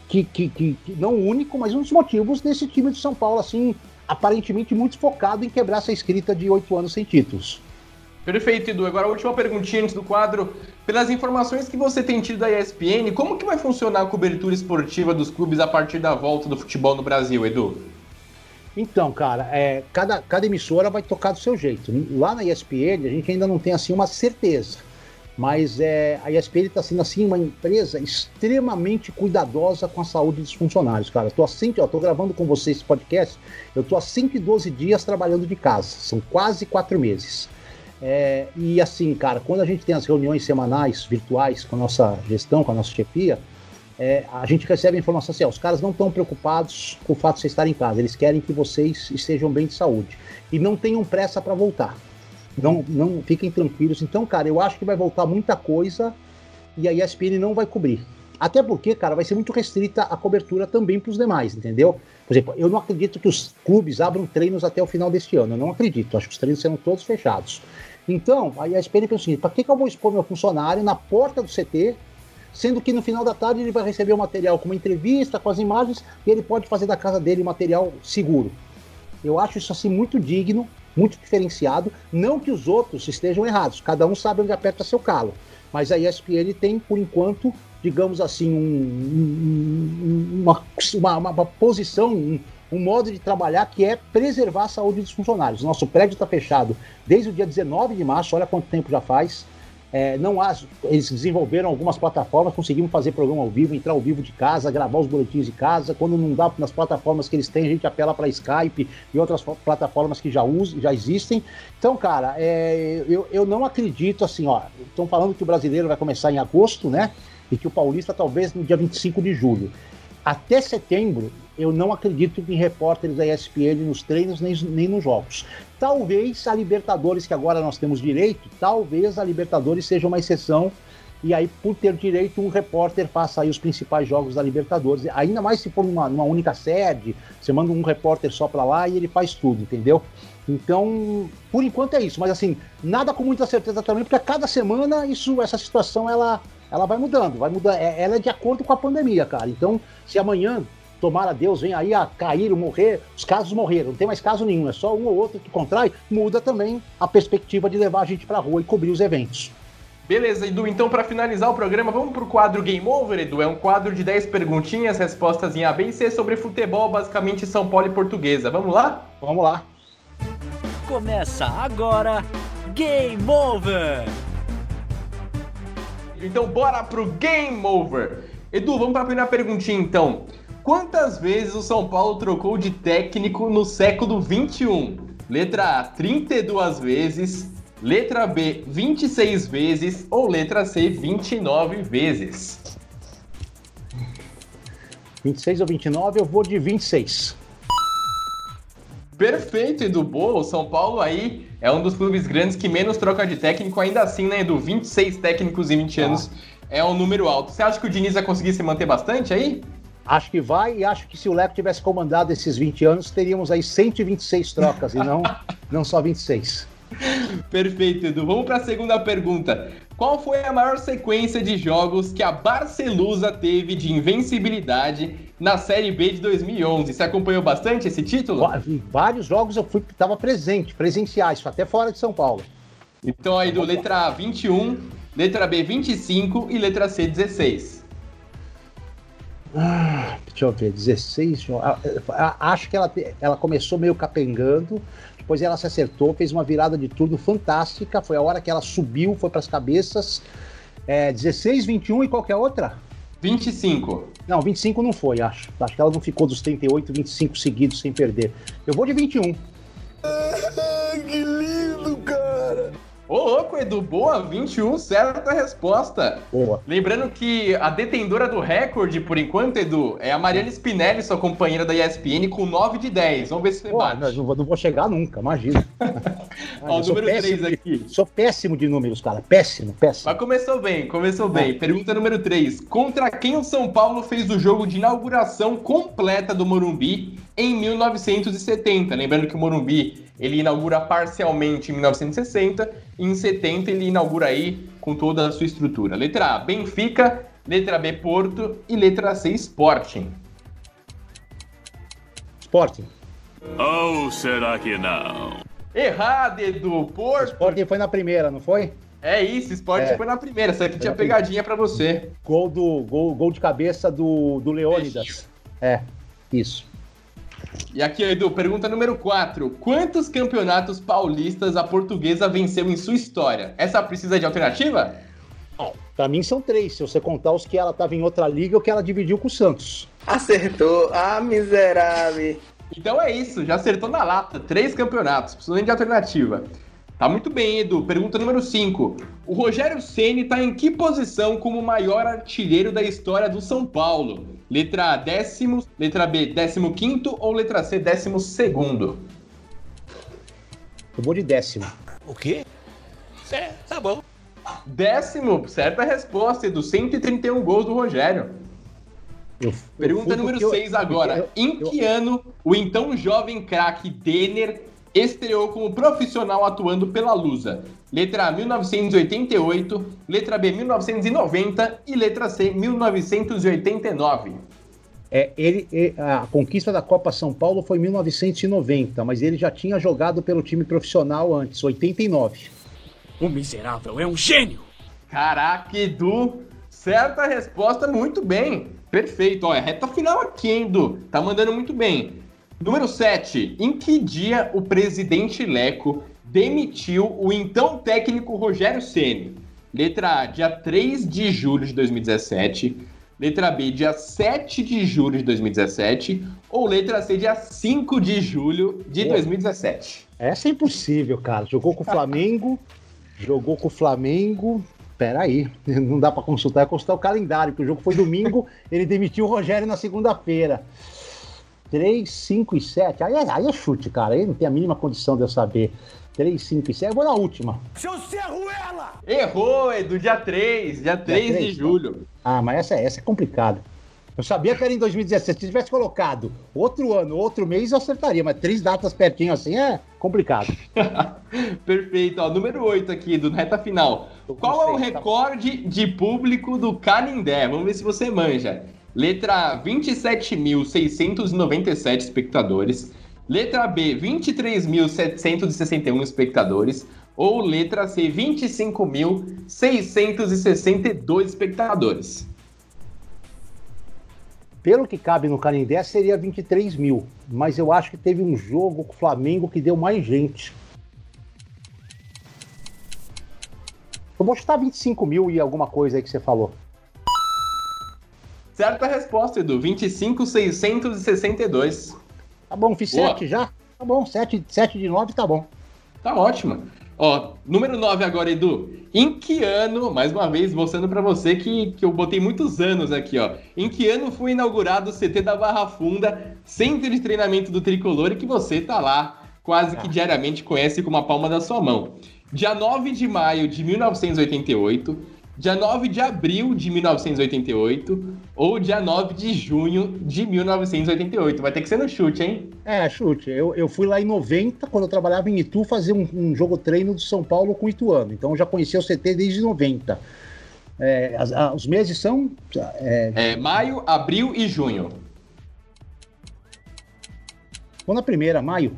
que, que, que, que não único, mas um dos motivos desse time de São Paulo, assim, aparentemente muito focado em quebrar essa escrita de oito anos sem títulos. Perfeito, Edu. Agora a última perguntinha antes do quadro. Pelas informações que você tem tido da ESPN, como que vai funcionar a cobertura esportiva dos clubes a partir da volta do futebol no Brasil, Edu? Então, cara, é, cada, cada emissora vai tocar do seu jeito. Lá na ESPN, a gente ainda não tem assim uma certeza. Mas é, a ESPN está sendo assim uma empresa extremamente cuidadosa com a saúde dos funcionários, cara. Tô, assim, tô gravando com vocês esse podcast, eu tô há 112 dias trabalhando de casa, são quase quatro meses. É, e assim, cara, quando a gente tem as reuniões semanais, virtuais, com a nossa gestão, com a nossa chefia, é, a gente recebe a informação assim: ó, os caras não estão preocupados com o fato de vocês estarem em casa, eles querem que vocês estejam bem de saúde. E não tenham pressa para voltar. Não, não fiquem tranquilos. Então, cara, eu acho que vai voltar muita coisa e a ESPN não vai cobrir. Até porque, cara, vai ser muito restrita a cobertura também para os demais, entendeu? Por exemplo, eu não acredito que os clubes abram treinos até o final deste ano. Eu não acredito. Acho que os treinos serão todos fechados. Então, aí a SPN pensa assim, para que, que eu vou expor meu funcionário na porta do CT, sendo que no final da tarde ele vai receber o material com uma entrevista, com as imagens, e ele pode fazer da casa dele material seguro. Eu acho isso assim muito digno, muito diferenciado. Não que os outros estejam errados, cada um sabe onde aperta seu calo. Mas a ESPN tem, por enquanto, digamos assim, um, um, uma, uma, uma, posição, um, um modo de trabalhar que é preservar a saúde dos funcionários. Nosso prédio está fechado desde o dia 19 de março, olha quanto tempo já faz. É, não há, eles desenvolveram algumas plataformas, conseguimos fazer programa ao vivo, entrar ao vivo de casa, gravar os boletins de casa. Quando não dá nas plataformas que eles têm, a gente apela para Skype e outras plataformas que já usam, já existem. Então, cara, é, eu, eu não acredito assim, ó. Estão falando que o brasileiro vai começar em agosto, né? E que o paulista talvez no dia 25 de julho. Até setembro, eu não acredito em repórteres da ESPN nos treinos nem, nem nos jogos. Talvez a Libertadores, que agora nós temos direito, talvez a Libertadores seja uma exceção e aí, por ter direito, um repórter faça aí os principais jogos da Libertadores. Ainda mais se for numa, numa única sede, você manda um repórter só para lá e ele faz tudo, entendeu? Então, por enquanto é isso. Mas assim, nada com muita certeza também, porque a cada semana isso, essa situação ela, ela vai mudando, vai mudar. É, ela é de acordo com a pandemia, cara. Então, se amanhã tomara Deus, vem aí a cair, morrer, os casos morreram, não tem mais caso nenhum, é só um ou outro que contrai, muda também a perspectiva de levar a gente pra rua e cobrir os eventos. Beleza, Edu, então para finalizar o programa, vamos pro quadro Game Over, Edu. É um quadro de 10 perguntinhas, respostas em A, B e C sobre futebol, basicamente São Paulo e Portuguesa. Vamos lá? Vamos lá. Começa agora Game Over. Então bora pro Game Over. Edu, vamos para a primeira perguntinha então. Quantas vezes o São Paulo trocou de técnico no século 21? Letra A, 32 vezes. Letra B, 26 vezes. Ou letra C, 29 vezes? 26 ou 29, eu vou de 26. Perfeito, Edu. Boa, o São Paulo aí é um dos clubes grandes que menos troca de técnico, ainda assim, né, Edu? 26 técnicos em 20 ah. anos é um número alto. Você acha que o Diniz vai conseguir se manter bastante aí? Acho que vai e acho que se o Leco tivesse comandado esses 20 anos, teríamos aí 126 trocas e não, (laughs) não só 26. Perfeito, Edu. Vamos para a segunda pergunta. Qual foi a maior sequência de jogos que a Barcelusa teve de invencibilidade na Série B de 2011? Você acompanhou bastante esse título? Vários jogos eu fui estava presente, presenciais, até fora de São Paulo. Então aí do letra A 21, letra B 25 e letra C 16. Ah, deixa eu ver, 16 Acho que ela, ela começou meio capengando, depois ela se acertou, fez uma virada de turno fantástica. Foi a hora que ela subiu, foi para as cabeças. É, 16, 21 e qualquer outra? 25. Não, 25 não foi, acho. Acho que ela não ficou dos 38, 25 seguidos sem perder. Eu vou de 21. Ô, louco, Edu. Boa, 21, certa resposta. Boa. Lembrando que a detentora do recorde, por enquanto, Edu, é a Mariana Spinelli, sua companheira da ESPN, com 9 de 10. Vamos ver se você Pô, bate. não, não vou chegar nunca, imagina. (laughs) Ó, o número péssimo 3 de- aqui. Sou péssimo de números, cara. Péssimo, péssimo. Mas começou bem, começou bem. Pergunta número 3. Contra quem o São Paulo fez o jogo de inauguração completa do Morumbi em 1970? Lembrando que o Morumbi ele inaugura parcialmente em 1960 e em 70 ele inaugura aí com toda a sua estrutura. Letra A, Benfica. Letra B, Porto. E letra C, Sporting. Sporting. Ou será que não? Errado, Edu. Porto. Sporting foi na primeira, não foi? É isso, Sporting É. foi na primeira. Essa aqui tinha pegadinha pra você. Gol, do, gol, gol de cabeça do, do Leônidas. É, isso. E aqui, Edu, pergunta número 4. Quantos campeonatos paulistas a portuguesa venceu em sua história? Essa precisa de alternativa? Pra mim são três, se você contar os que ela tava em outra liga ou que ela dividiu com o Santos. Acertou. Ah, miserável. Então é isso, já acertou na lata. Três campeonatos, precisa nem de alternativa. Tá muito bem, Edu. Pergunta número 5. O Rogério Ceni tá em que posição como o maior artilheiro da história do São Paulo? Letra A, décimo. Letra B, décimo quinto. Ou letra C, décimo segundo? Eu vou de décimo. O quê? É, tá bom. Décimo, certa resposta, Edu. 131 gols do Rogério. Eu- eu Pergunta fui número porque eu- 6 agora. eu- em eu- que ano o então jovem craque Denner estreou como profissional atuando pela Lusa? Letra A, 1988, letra B, 1990 e letra C, 1989. É, ele, e- a conquista da Copa São Paulo foi em 1990, mas ele já tinha jogado pelo time profissional antes, 89. O miserável é um gênio! Caraca, Edu, certa resposta, muito bem. Perfeito, olha, reta final aqui, hein, Edu? Tá mandando muito bem. Número 7. Em que dia o presidente Leco demitiu o então técnico Rogério Ceni? Letra A, dia 3 de julho de 2017. Letra B, dia 7 de julho de 2017. Ou letra C, dia 5 de julho de Boa. 2017. Essa é impossível, cara. Jogou com o Flamengo, jogou com o Flamengo. Peraí, (laughs) não dá pra consultar, é consultar o calendário, porque o jogo foi domingo, (laughs) ele demitiu o Rogério na segunda-feira. 3, 5 e 7. Aí é, aí é chute, cara. Aí não tem a mínima condição de eu saber. 3, 5 e 7. Eu vou na última. Errou, Edu, dia 3, dia 3 de três, julho. Ah, mas essa, essa é complicada. Eu sabia que era em 2017. Se tivesse colocado outro ano, outro mês, eu acertaria. Mas três datas pertinho assim é complicado. (laughs) Perfeito, ó, número 8 aqui, do reta final. Qual é o tá. recorde de público do Canindé? Vamos ver se você manja. Letra A, 27.697 espectadores. Letra B, 23.761 espectadores. Ou letra C, 25.662 espectadores. Pelo que cabe no Canindé, seria 23 mil. Mas eu acho que teve um jogo com o Flamengo que deu mais gente. Eu vou chutar 25 mil e alguma coisa aí que você falou. Certa resposta, Edu, 25.662. Tá bom, fiz Boa. 7 já? Tá bom, 7, 7 de 9 tá bom. Tá ótimo. Ó, número 9 agora, Edu. Em que ano, mais uma vez, mostrando pra você que, que eu botei muitos anos aqui, ó. Em que ano foi inaugurado o CT da Barra Funda, centro de treinamento do Tricolor, e que você tá lá quase que diariamente conhece com uma palma da sua mão. Dia 9 de maio de 1988, dia 9 de abril de 1988 ou dia 9 de junho de 1988. Vai ter que ser no chute, hein? É, chute. Eu, eu fui lá em 90, quando eu trabalhava em Itu, fazer um, um jogo treino do São Paulo com o Ituano. Então eu já conhecia o CT desde 90. É, as- a- os meses são. É, É maio, abril e junho. vou na primeira, maio.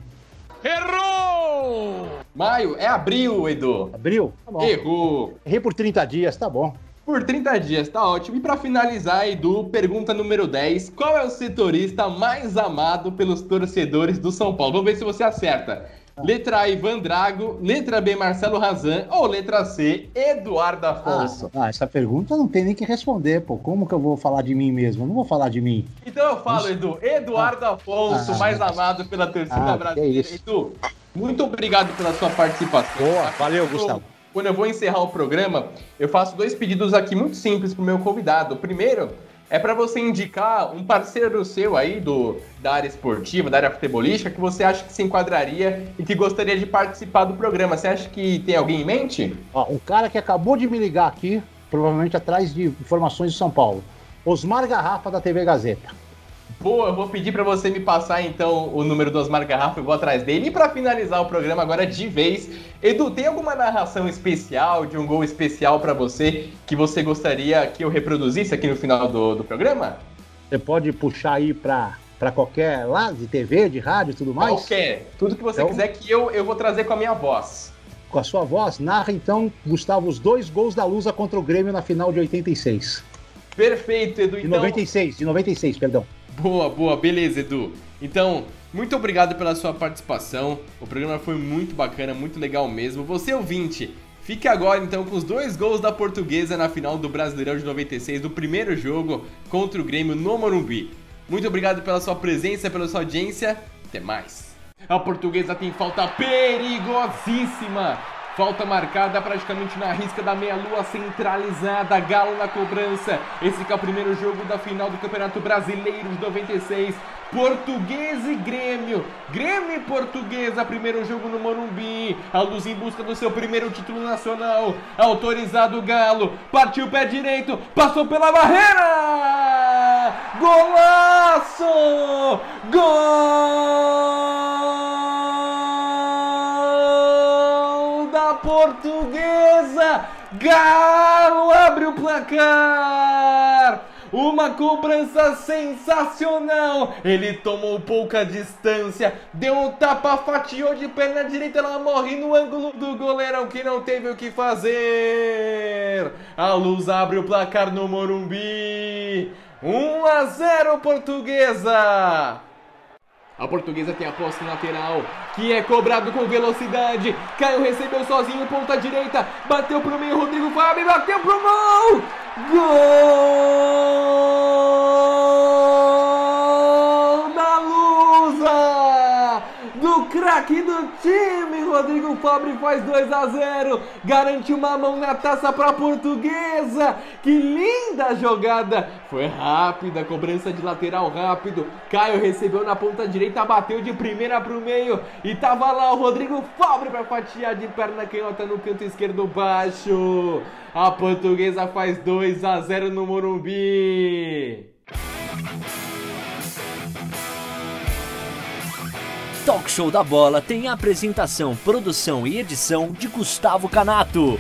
Maio é abril, Edu. Abril? Tá bom. Errou. Errei por 30 dias, tá bom. Por 30 dias, tá ótimo. E pra finalizar, Edu, pergunta número 10. Qual é o setorista mais amado pelos torcedores do São Paulo? Vamos ver se você acerta. Letra A, Ivan Drago. Letra B, Marcelo Razan. Ou letra C, Eduardo Afonso? Ah, essa pergunta não tem nem que responder, pô. Como que eu vou falar de mim mesmo? Eu não vou falar de mim. Então eu falo, Edu, Eduardo Afonso, Ah. mais amado pela torcida Ah, que brasileira. isso. Edu, muito obrigado pela sua participação. Boa, valeu, Gustavo. quando eu vou encerrar o programa, eu faço dois pedidos aqui muito simples pro meu convidado. O primeiro é para você indicar um parceiro seu aí do, da área esportiva, da área futebolística, que você acha que se enquadraria e que gostaria de participar do programa. Você acha que tem alguém em mente? Ó, um cara que acabou de me ligar aqui, provavelmente atrás de informações de São Paulo. Osmar Garrafa, da TV Gazeta. Boa, eu vou pedir para você me passar então o número do Osmar Garrafa, eu vou atrás dele. E para finalizar o programa agora de vez, Edu, tem alguma narração especial, de um gol especial para você, que você gostaria que eu reproduzisse aqui no final do, do programa? Você pode puxar aí para para qualquer lado, de TV, de rádio e tudo mais? Qualquer. Tudo que você então, quiser que eu, eu vou trazer com a minha voz. Com a sua voz? Narra então, Gustavo, os dois gols da Lusa contra o Grêmio na final de 86. Perfeito, Edu. De então... 96, de 96, perdão. Boa, boa, beleza, Edu. Então, muito obrigado pela sua participação. O programa foi muito bacana, muito legal mesmo. Você ouvinte, fique agora então com os dois gols da Portuguesa na final do Brasileirão de 96, do primeiro jogo contra o Grêmio no Morumbi. Muito obrigado pela sua presença, pela sua audiência. Até mais. A Portuguesa tem falta perigosíssima Falta marcada praticamente na risca da meia-lua centralizada. Galo na cobrança. Esse é o primeiro jogo da final do Campeonato Brasileiro de 96. Português e Grêmio. Grêmio e Portuguesa, primeiro jogo no Morumbi. A luz em busca do seu primeiro título nacional. Autorizado o Galo. Partiu o pé direito. Passou pela barreira. Golaço! Gol! Galo abre o placar. Uma cobrança sensacional! Ele tomou pouca distância, deu um tapa, fatiou de perna direita, ela morre no ângulo do goleirão que não teve o que fazer! A luz abre o placar no Morumbi! 1 a 0 Portuguesa! A portuguesa tem a posse lateral, que é cobrado com velocidade. Caio recebeu sozinho, ponta direita. Bateu pro meio, Rodrigo Fábio bateu pro gol! Gol Craque do time, Rodrigo Fabre faz 2 a 0. Garante uma mão na taça para a portuguesa. Que linda jogada! Foi rápida, cobrança de lateral rápido. Caio recebeu na ponta direita, bateu de primeira para o meio e tava lá o Rodrigo Fabre para fatiar de perna canhota no canto esquerdo baixo. A portuguesa faz 2 a 0 no Morumbi. Talk Show da Bola tem apresentação, produção e edição de Gustavo Canato.